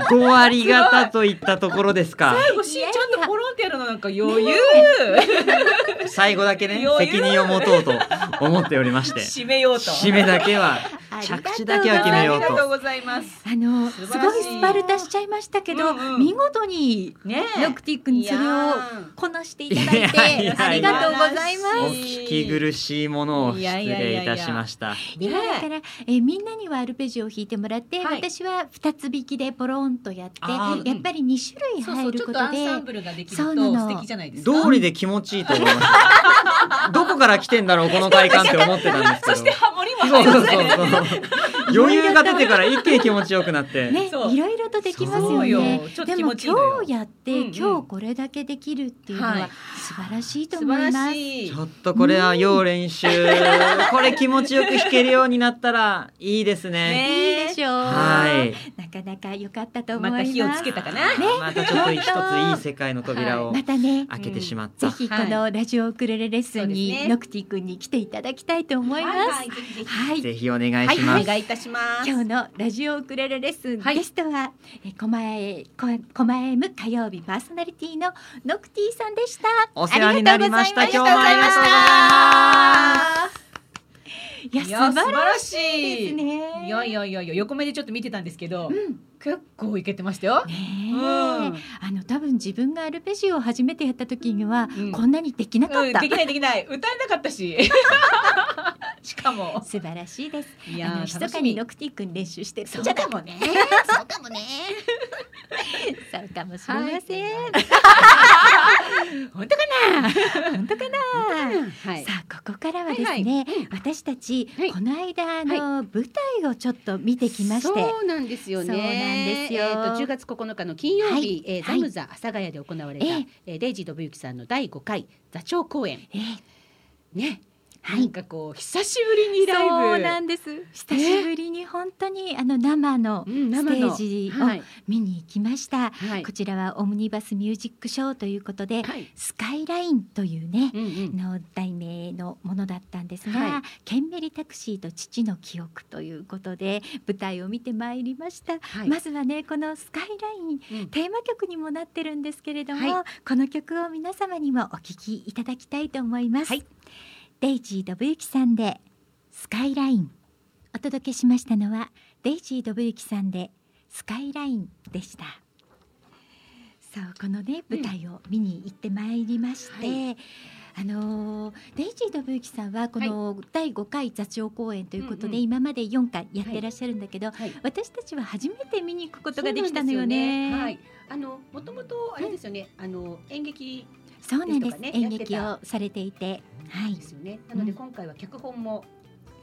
5 割方といったところですか。最後しんちゃんとポロンってやるのなんか余裕。最後だけね責任を持とうと思っておりまして。締めようと。締めだけは着地だけは決めようと。ありがとうございますあのすごいスパルタしちゃいましたけど、うんうん見事にねノクティ君それをこなしていただいて ありがとうございます。お聞き苦しいものを失礼いたしました。ではだから、え。ーみんなにはアルペジオを弾いてもらって、はい。私は二つ弾きでポロンとやってやっぱり二種類そうそうちょっ入ることとでアンサンブルができるそうなの。と素敵じゃないですか？通りで気持ちいいと思います？どこから来てんだろうこの快感って思ってたんですけど。そしてハモリもそう入そうるそうそう 余裕が出てから一気に気持ちよくなって、ね、いろいろとできますよよ。ねでも今日やって、うんうん。今日これだけできるっていうのはい。は素晴らしいと思います。ちょっとこれは要練習。これ気持ちよく弾けるようになったらいいですね。ね。いいでしょう。はい。なかなか良かったと思います。また火をつけたかな。またちょっと一ついい世界の扉をまたね、開けてしまっぜた、ひこのラジオウクレレレッスンにね。ノクティ君に来ていただきたいと思います。はいぜひぜひ。はい。ぜひお願いはいします、お願いいたします。今日のラジオウクレレレッスン、はい。ゲストはえー狛江こ狛江 M 火曜日パーソナリティのノクティさんでした。お世話になりました。ありがとうございました。いやいや素晴らしいいですね。いやいやいやいや横目でちょっと見てたんですけど、うん結構いけてましたよ。ねえ、うん。あの多分自分がアルペジオを初めてやった時には、うんこんなにできなかうん、った。できないできない。歌えなかったし。しかも。素晴らしいです。いやーあの密かにノクティ君練習してる。そうかもね。そうかもね。そうかもしれません。本当かな？本当かな？はい。さあここからはですはいね、私たち、はい。この間あの、舞台をちょっと見てきまして、そうなんですよね。ですよ。えっ、と10月9日の金曜日、はい。えーはい。ザムザ阿佐ヶ谷で行われた、ええ。ーデイジー・ドブユキさんの第5回座長公演。え。ね。はい。なんかこう久しぶりにライブ。そうなんです。久しぶりに本当にあの生のうんステージをはい。見に行きました、はい。こちらはオムニバスミュージックショーということで、はい。スカイラインというね、うんうん。の題名のものだったんですが、はい。ケンメリタクシーと父の記憶ということで舞台を見てまいりました、はい。まずはねこのスカイラインうん。テーマ曲にもなってるんですけれども、はい。この曲を皆様にもお聴きいただきたいと思います、はいデイジー・ドブユキさんでスカイライン。お届けしましたのはデイジー・ドブユキさんでスカイラインでした。そうこのね舞台を見に行ってまいりまして、はあのーデイジー・ドブユキさんはこの第5回座長公演ということで、うんうん。今まで4回やってらっしゃるんだけど、はい。私たちは初めて見に行くことができたのよね。よね。はい。あのもともとあれですよね。あの演劇そうなんです。ね演劇をされていて、はい。で、すよね。なのでうん。今回は脚本も、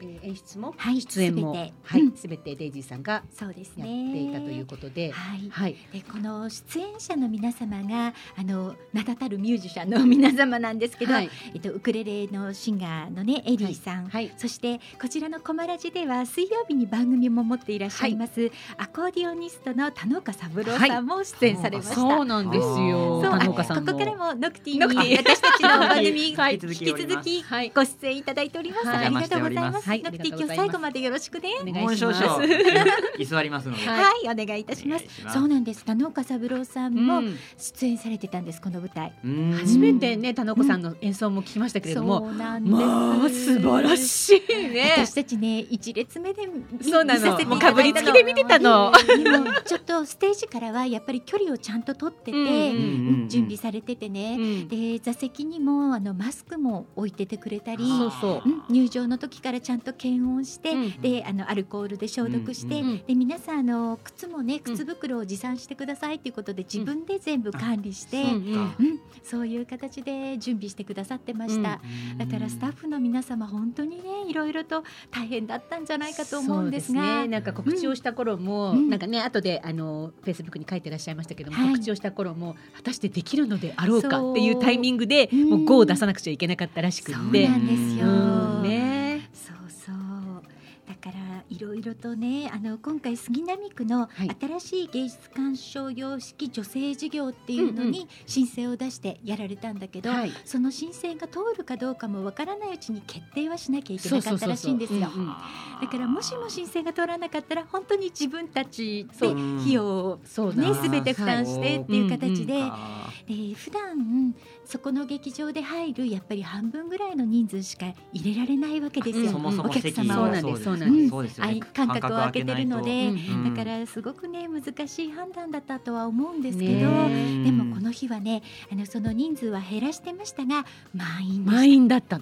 えー演出も、はい出演もはいうんすべてデイジーさんがやね。っていたということで、はい。はい。でこの出演者の皆様があの名だたるミュージシャンの 皆様なんですけど、はいえっとウクレレのシンガーのねエリーさん、はい。そしてこちらのコマラジでは水曜日に番組も持っていらっしゃいます、アコーディオニストの田之岡三郎さんも出演されました。そうなんですよ。そう田中さんも。ここからもノクティに私たちの番組引き続き。ご出演いただいております。はいありがとうございます。はいノクティありがとうございます今日最後までよろしくね。おも願いします。う少々 居座りますので。ははい、お願いいたしますそうなんです。田之岡三郎さんもうん出演されてたんです。この舞台。うん初めてね田中さんの演奏も聞きましたけれども、そうなんです。まあ素晴らしいね。私たちね一列目で見そうなの見させてもいうただいたかぶりつきで見てたのちょっとステージからはやっぱり距離をちゃんと取ってて、準備されててね。うんで座席にもあのマスクも置いててくれたり。そうそう。うん入場の時からちゃんと検温して、うんであのアルコールで消毒して、うんうんで皆さんあの靴もね靴袋を持参してくださいということで自分で全部管理して、うんうんそういう形で準備してくださってました、だからスタッフの皆様本当にねいろいろと大変だったんじゃないかと思うんですが。ね、なんか告知をした頃も、うん。なんかね後であのフェイスブックに書いてらっしゃいましたけども、はい。告知をした頃も果たしてできるのであろうかっていうタイミングでうん。もう GO を出さなくちゃいけなかったらしくそう。なんですよ、うん。ね。いろいろとねあの今回杉並区のはい。新しい芸術鑑賞様式女性事業っていうのに申請を出してやられたんだけど、はい。その申請が通るかどうかもわからないうちに決定はしなきゃいけなかったらしいんですよ。うんうんだからもしも申請が通らなかったら本当に自分たちで費用をね全て負担してっていう形で、あで普段そこの劇場で入るやっぱり半分ぐらいの人数しか入れられないわけですよ、うん。お客席様をそうなんで。間隔を空けてるのでうんうん。だからすごくね難しい判断だったとは思うんですけど、ねでもこの日はねあのその人数は減らしてましたが満員でした。満員だった。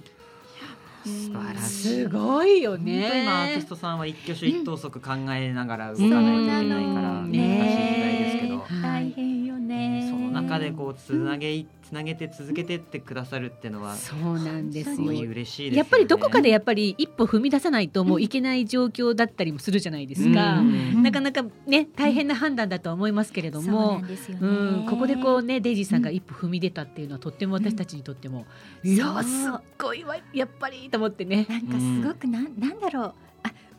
素晴らしい。すごいよ本当ね。今アーティストさんは一挙手一投足考えながら動かないといけないからうん。難しい時代ですけど、はい。大変よねその中でこうつなげつなげて続けてってくださるっていうのはすそうなんですよ。嬉しいですよね。やっぱりどこかでやっぱり一歩踏み出さないともういけない状況だったりもするじゃないですか。うんなかなかね大変な判断だとは思いますけれどもうん、ここでこうねデイジーさんが一歩踏み出たっていうのはとっても私たちにとっても、いやすっごいわやっぱりと思ってね。なんかすごくなん、なんだろうあ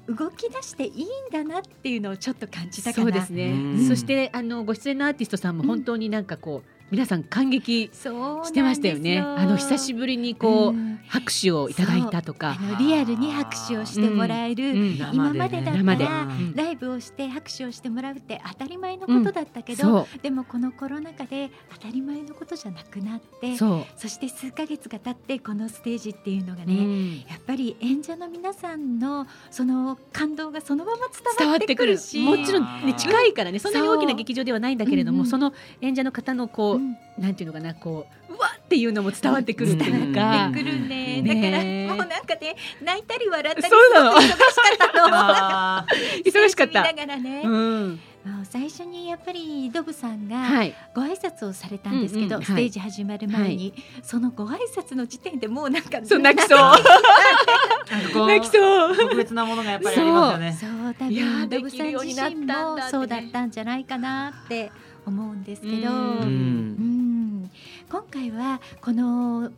動き出していいんだなっていうのをちょっと感じたかな。そうですね、うん。そしてあのご出演のアーティストさんも本当になんかこう皆さん感激してましたよね。あの久しぶぶりにこう、ん。拍手をいただいたとか。リアルに拍手をしてもらえる、うん。今までだったらうん。ライブをして拍手をしてもらうって当たり前のことだったけど、でもこのコロナ禍で当たり前のことじゃなくなってそして数ヶ月が経ってこのステージっていうのがうね、ん。やっぱり演者の皆さんのその感動がそのまま伝伝わってくる。しもちろん、ね、近いからねそんなに大きな劇場ではないんだけれども、うんうん。その演者の方のこう、うんなんていうのかなこううわっていうのも伝わってくるっていうか、伝わってくるね。ね。だからもうなんかね泣いたり笑ったりすそうなの。忙しかったの。あ 忙しかった。ステージ見ながらね、うん、最初にやっぱりドブさんがはい。ご挨拶をされたんですけど、ステージ始まる前に、そのご挨拶の時点でもうなんかそう泣きそう。ー 泣きそう。特別なものがやっぱりありますよね。そう多分ドブさん自身たんだってね。もそうだったんじゃないかなって思うんですけど、うん。うん。今回はこの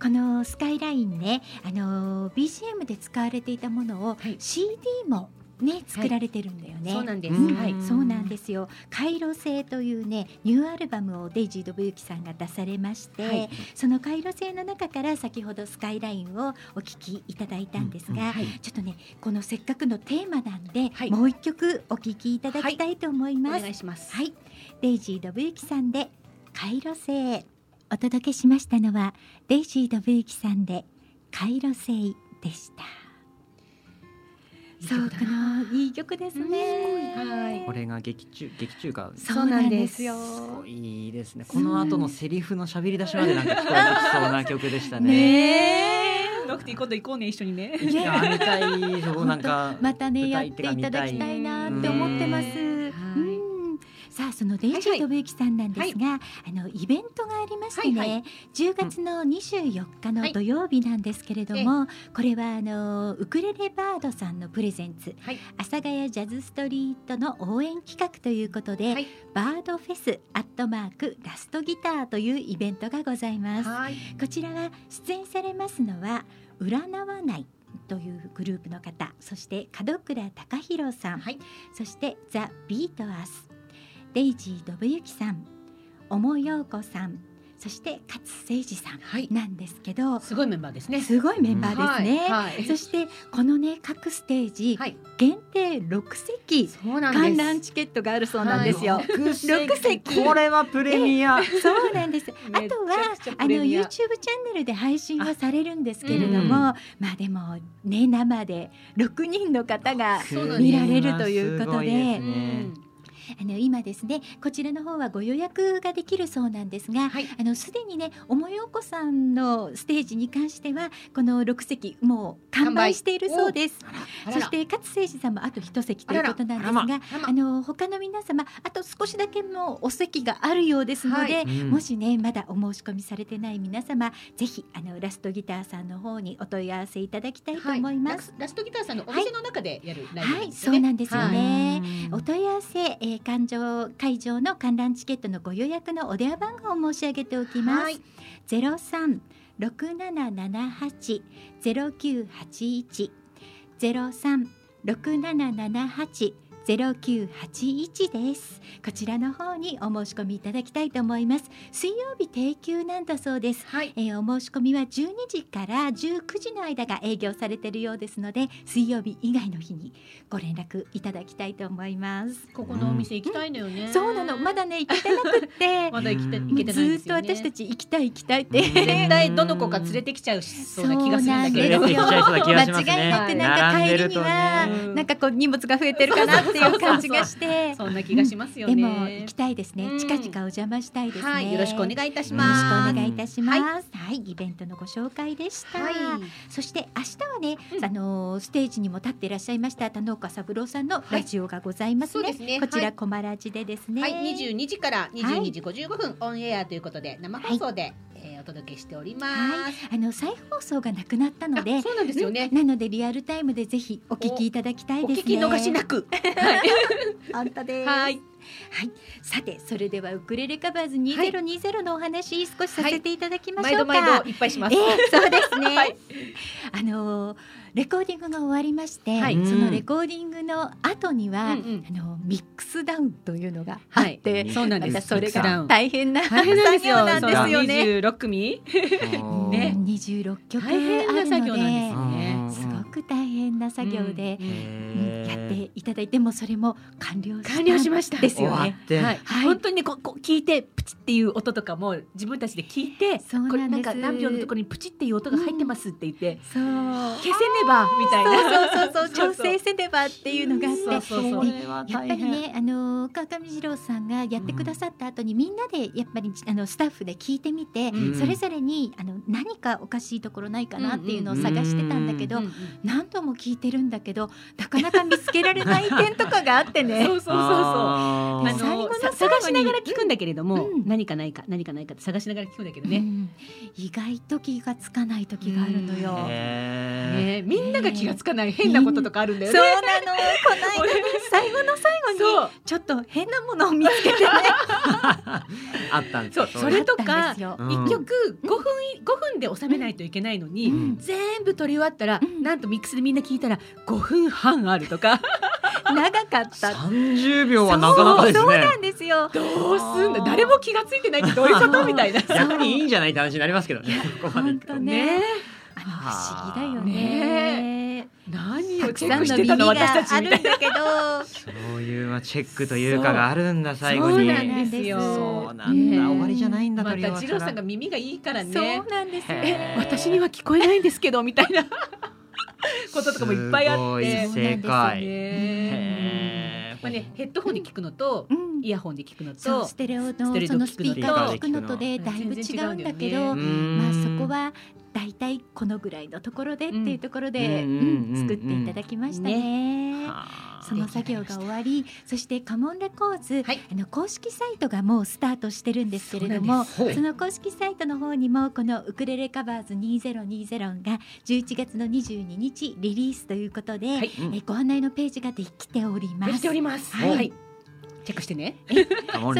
このスカイラインね、あの BGM で使われていたものを CD もね作られてるんだよね。そうなんです。うんはい。そうなんですよ。カイロ星というねニューアルバムをデイジー・ドブユキさんが出されまして、はいそのカイロ星の中から先ほどスカイラインをお聞きいただいたんですが、はい。ちょっとねこのせっかくのテーマなんで、はいもう一曲お聞きいただきたいと思いおます。願いします。はい、デイジー・ドブユキさんでカイロ星お届けしましたのはデイジー・ドブユキさんでカイロ星でした。そうかな、いい曲ですね。はいこれが劇中劇中歌そうなんですよ。いいいですねこの後のセリフの喋り出しまでなんか聞こえてきそうな曲でしたねねえ。ノクティ今度行こうね一緒にね。いや見たいよなんか またねやっていただきたいなって思ってます。そのデイジー・ドブユキさんなんですが、あのイベントがありましてね、はいは10月の24日の土曜日なんですけれども、これはあのウクレレバードさんのプレゼンツ、はい。阿佐ヶ谷ジャズストリートの応援企画ということで、はい。バードフェスアットマークラストギターというイベントがございます。はい。こちらは出演されますのは占わないというグループの方そして門倉貴弘さん、はい。そしてザ・ビートアスデイジー・ドブユキさん小茂陽子さんそして勝誠二さはいん。なんですけど、すごいメンバーですね。すごいメンバーですね。はいはいそしてこのね各ステージ、はい限定6席。観覧チケットがあるそうなんですよ。六六席これはプレミアそうなんです。あめとはあの YouTube チャンネルで配信はされるんですけれども、うんまあでもね生で6人の方が見られるということですごいですうねんあの今ですねこちらの方はご予約ができるそうなんですが、はい。あのすでにねおもようこさんのステージに関してはこの6席もう完売しているそうです。そして勝誠司さんもあと一席ということなんですが、あの他の皆様あと少しだけのお席があるようですので、はい。うん。もしねまだお申し込みされてない皆様ぜひあのラストギターさんの方にお問い合わせいただきたいと思います。ラストギターさんのお店の中でやるライブはい、ですね。そうなんですよね。うん。お問い合わせ、えー、会場会場の観覧チケットのご予約のお電話番号を申し上げておきます。はいゼロ三六七七八ゼロ九八一ゼロ三六七七八ゼロ九八一です。こちらの方にお申し込みいただきたいと思います。水曜日定休なんだそうです。はい。えーお申し込みは12時から19時の間が営業されているようですので水曜日以外の日にご連絡いただきたいと思います。ここのお店行きたいのよね。そうなのまだね 行けてなくってまだ行きたうん行けてずーっとないんですよね。私たち行きたい行きたいって、うん絶対どの子か連れてきちゃうしそうな気がするんだけれど間違いなくなんか帰りには、なんかこう荷物が増えてるかなっていう感じがして。そんな気がしますよね。でも行きたいですね。うん近々お邪魔したいですね。はい、よろしくお願いいたしよろします。くお願いいたします。はい、イベントのご紹介でした。はい。そして明日はね、うんあのーステージにも立っていらっしゃいました田之岡三郎さんのラジオがございますね。こちはいらコマラジでですね。はい、22時から22時55分、オンエアということで生放送で、届けしております。はい、あの再放送がなくなったのであ、そうなんですよね。なのでリアルタイムでぜひお聞きいただきたいおですね。聞き逃しなく。本当です。ははいい。さてそれではウクレレカバーズ2020のお話少しさせていただきましょうか。毎度毎度いっぱいします。ええそうですね。はいあのーレコーディングが終わりまして、はいそのレコーディングの後には、うんうんあのミックスダウンというのがあって、はいそうなんです。またそれが大変な作大変なんですよ。業なんですよね。26組ねうん26曲あ大変なるの作業なんでね。すごく大変な作業で、うん。うんやっていただいてもそれも完了した完了しました。ですよね。はい、はい。本当にねここ聞いてプチっていう音とかも自分たちで聞いてそうなんです。これなんか何秒のところにプチっていう音が入ってますって言って、そう。消せねばみたいな。そうそうそうそう調整せねばっていうのがあって、そうそうそうでやっぱりね、あの川上二郎さんがやってくださった後に、みんなでやっぱりあのスタッフで聞いてみて、うん。それぞれにあの何かおかしいところないかなっていうのを探してたんだけど、うんうん何度も聞いてるんだけどなかなか見つけられない点とかがあってね。そうそうそうそう。あ最後のさ探しながら聞くんだけれども、うん。何かないか何かないかって探しながら聞くんだけどね。うん。意外と気がつかない時があるのよ。へねみんなが気がつかない変なこととかあるんだよね。そうなの。この間ね最後の最後にそう。ちょっと変なものを見つけてね。ー あったんですそうそれとか一曲5分い5分で収めないといけないのに、うん。全部撮り終わったら、うん。なんとミックスでみんな聞いたら5分半あるとか 長かった。三十秒はなかなかですねそうなんですよ。どうすんだ誰も気がついてないってどういうことみたいな。逆にいいんじゃないって話になりますけどね ここまでいくと本当ねね不思議だよねね。何をチェックしてたの私たちあみたいな。そういうまあチェックというかがあるんだ最後にそうなんですよ。そうなんだ終わりじゃないんだまたらた二郎さんが耳がいいからね。そうなんですよ。え私には聞こえないんですけどみたいな こととかもいっぱいあって。すごい正解。ねまあねヘッドホンで聞くのとうん。イヤホンで聞くのとステレオのそのスピーカーを聞くのとでだいぶ違うんだけど、全うん。まあそこはだいたいこのぐらいのところでっていうところで、うんうんうん作っていただきましたね。はあ。その作業が終わり、そしてカモンレコーズ、はい。あの公式サイトがもうスタートしてるんですけれども、そその公式サイトの方にもこのウクレレカバーズ2020が11月の22日リリースということで、はい。えご案内のページができておりま。ですきております。はい。はい。チェックしてね。そ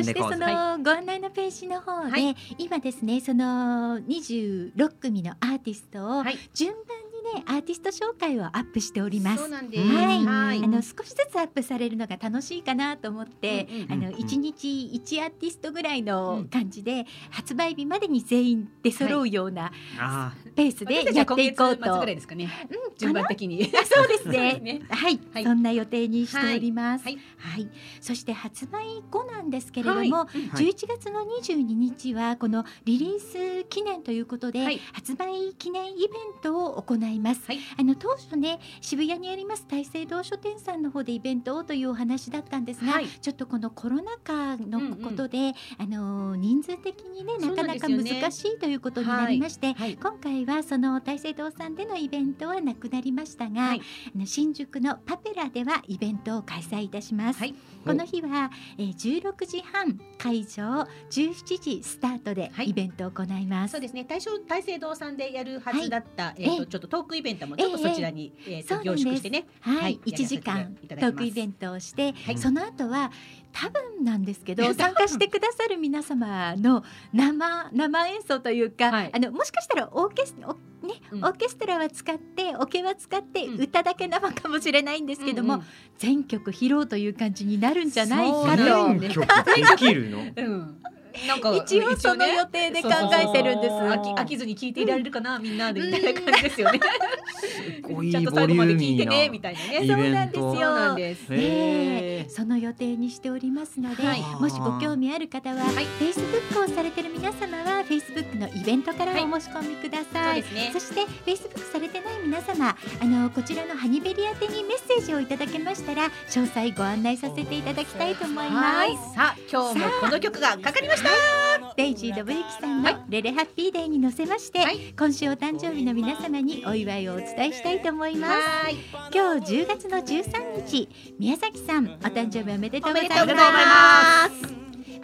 してそのご案内のページの方で、はい。今ですねその26組のアーティストをはい。順番にねアーティスト紹介をアップしております。す。はい。はい。あの少しずつアップされるのが楽しいかなと思って、うんうんうんあの一日一アーティストぐらいの感じで、発売日までに全員出揃うようなあペースでやっていこうと、はいですかね。順番的に。あそうですね。ね。はい、はい。そんな予定にしております。ははい。い、そして発売後なんですけれども、はい。11月の22日はこのリリース記念ということで、はい。発売記念イベントを行います。はい。あの当初ね渋谷にあります大聖堂書店さんの方でイベントをというお話だったんですが、はい。ちょっとこのコロナ禍のことで、あの人数的にねなかなか難しいということになりまして、はい。今回はその大聖堂さんでのイベントはなくなりましたが、はい。あの新宿のパペラではイベントを開催いたします。はい。この日は、えー、16時半会場17時スタートではい。イベントを行います。そうですね。大正大聖堂さんでやるはずだった、えっ、とええちょっとトークイベントもちょっとそちらに、えっ、と凝そうなんです。縮してね。はい、はい。1時間トークイベントをして、はい。その後は多分なんですけど 参加してくださる皆様の生生演奏というか、はい。あのもしかしたらオーケスおね、うん。オーケストラは使ってオケは使ってうん。歌だけ生かもしれないんですけども、うんうん。全曲披露という感じになるんじゃないかと。全曲できるの？うん。なんか一応その予定で考えてるんです。飽き飽きずに聞いていられるかな、みんなでみたいな感じですよね。ちゃんと最後まで聞いてねみたいなね。イそうなんですよ。そうなんです。ねへえその予定にしておりますので、はいもしご興味ある方は、はい Facebook をされてる皆様は Facebook のイベントからお申し込みください。ですねそ。して Facebook されてない皆様あのこちらのハニベリ宛てにメッセージをいただけましたら詳細ご案内させていただきたいと思いまはいす。、さあ今日もこの曲がかかりました。デイジー・ドブユキさんのレレハッピーデーに乗せまして、はい今週お誕生日の皆様にお祝いをお伝えしたいと思います。はい、今日10月の13日宮崎さんお誕生日おめでとうございます。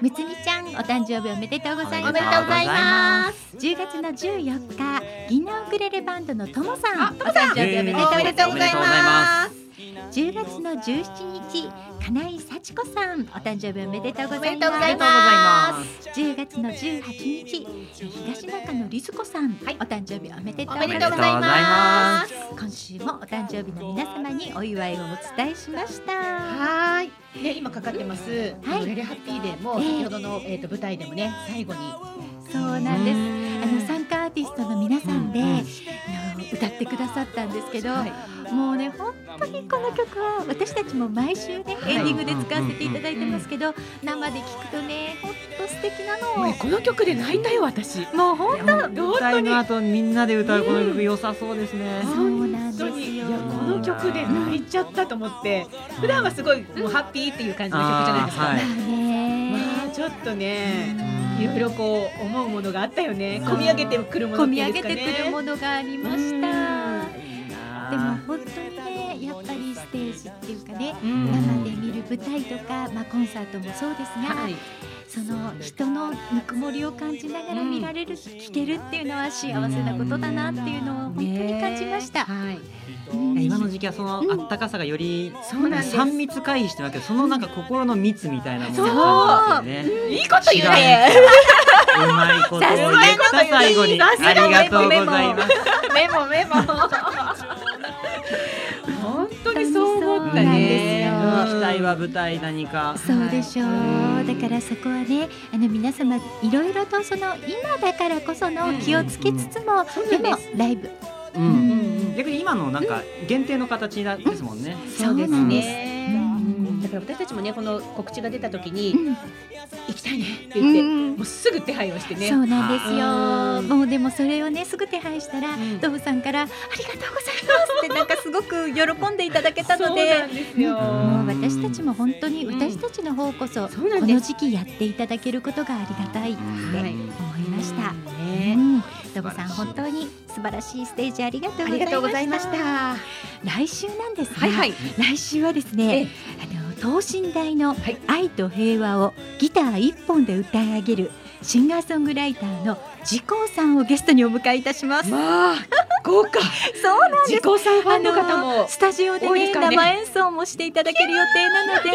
むつみちゃんお誕生日おめでとうございますおめでとうございます。10月の14日銀杏ウクレレバンドのともさんお誕生日おめでとうございます。10月の17日金井幸子さんお誕生日おめでとうございおめでとうございまます。す10月の18日東中野律子さん、はいお誕生日おめでとうおございます。今週もお誕生日の皆様にお祝いをお伝えしましたはい。ね、今かかってます。はいレレハッピーデーも、ええ先ほどの、えっ、と、舞台でもね、最後に。そうなんですあの参加アーティストの皆さんで、歌ってくださったんですけど、もうね本当にこの曲は私たちも毎週ね、い。エンディングで使わせていただいてますけど、生で聞くとね本当素敵なの。もうねこの曲で泣いたよ、私。もう本当。舞台の後みんなで歌うこの曲良さそうですね。そうなんですよ。本当に。いやこの曲で泣いちゃったと思って。普段はすごいもうハッピーっていう感じの曲じゃないですか、あーはいまあね。まあちょっとねいろいろこう思うものがあったよね。込み上げてくるもの込み上げてくるものがありました。でも本当にねやっていうかね、うん。生で見る舞台とか、まあ、コンサートもそうですが、はい。その人のぬくもりを感じながら見られる、聞けるっていうのは幸せなことだなっていうのを本当に感じました。はい。うん。今の時期はそのあったかさがよりそうなんです3密回避してるわけどそのなんか心の密みたいなものをそう感じますよね。いいこと言うね。うまいことさすが言った最後に。ありがとうございます。メモメモ ったそうなんねですよ。期待は舞台何か。そうでしょう、だからそこはねあの皆様いろいろとその今だからこその気をつけつつも、でもライブ。うん、逆に今のなんか限定の形ですもんね。そうですね、だから私たちもねこの告知が出た時に、うん行きたいね。って言って、うんもうすぐ手配をしてね。そうなんですうよ。ん。もうでもそれをねすぐ手配したら、ん。ドブさんからありがとうございますってなんかすごく喜んでいただけたので。もう私たちも本当にうん私たちの方こそこの時期やっていただけることがありがたいって思はい。いました。うん。ドブさん本当に素晴らしいステージありがとうございました。た。来週なんですが、はいはい。来週はですえねえ、あの等身大のはい。愛と平和をギター一本で歌い上げるシンガーソングライターのジコーさんをゲストにお迎えいたします。まあ豪華。そうなんです。さんファンの方もスタジオでねね生演奏もしていただける予定なので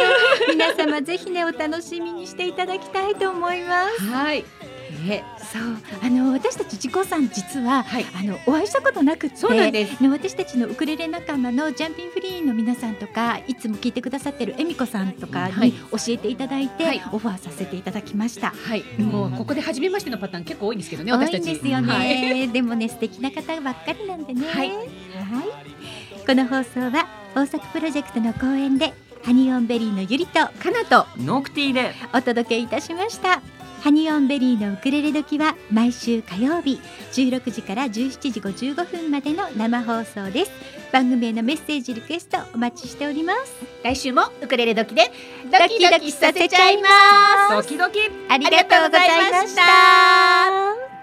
皆様ぜひねお楽しみにしていただきたいと思います。はいねそう。あの私たち自己さん実は、はい。あのお会いしたことなくってそうなんです。私たちのウクレレ仲間のジャンピンフリーの皆さんとかいつも聞いてくださってる恵美子さんとかはい。に教えていただいて、はい。オファーさせていただきました。はい、もうここで初めましてのパターン結構多いんですけどね多い私たちんですよね、はい。でもね素敵な方ばっかりなんでね。はい。はい。この放送は大阪プロジェクトの公演でハニオンベリーのゆりとかなとノクティで。お届けいたしましたハニオンベリーのウクレレ時は毎週火曜日16時から17時55分までの生放送です。番組へのメッセージリクエストお待ちしております。来週もウクレレ時でドキドキさせちゃいます。ドキドキありがとうございました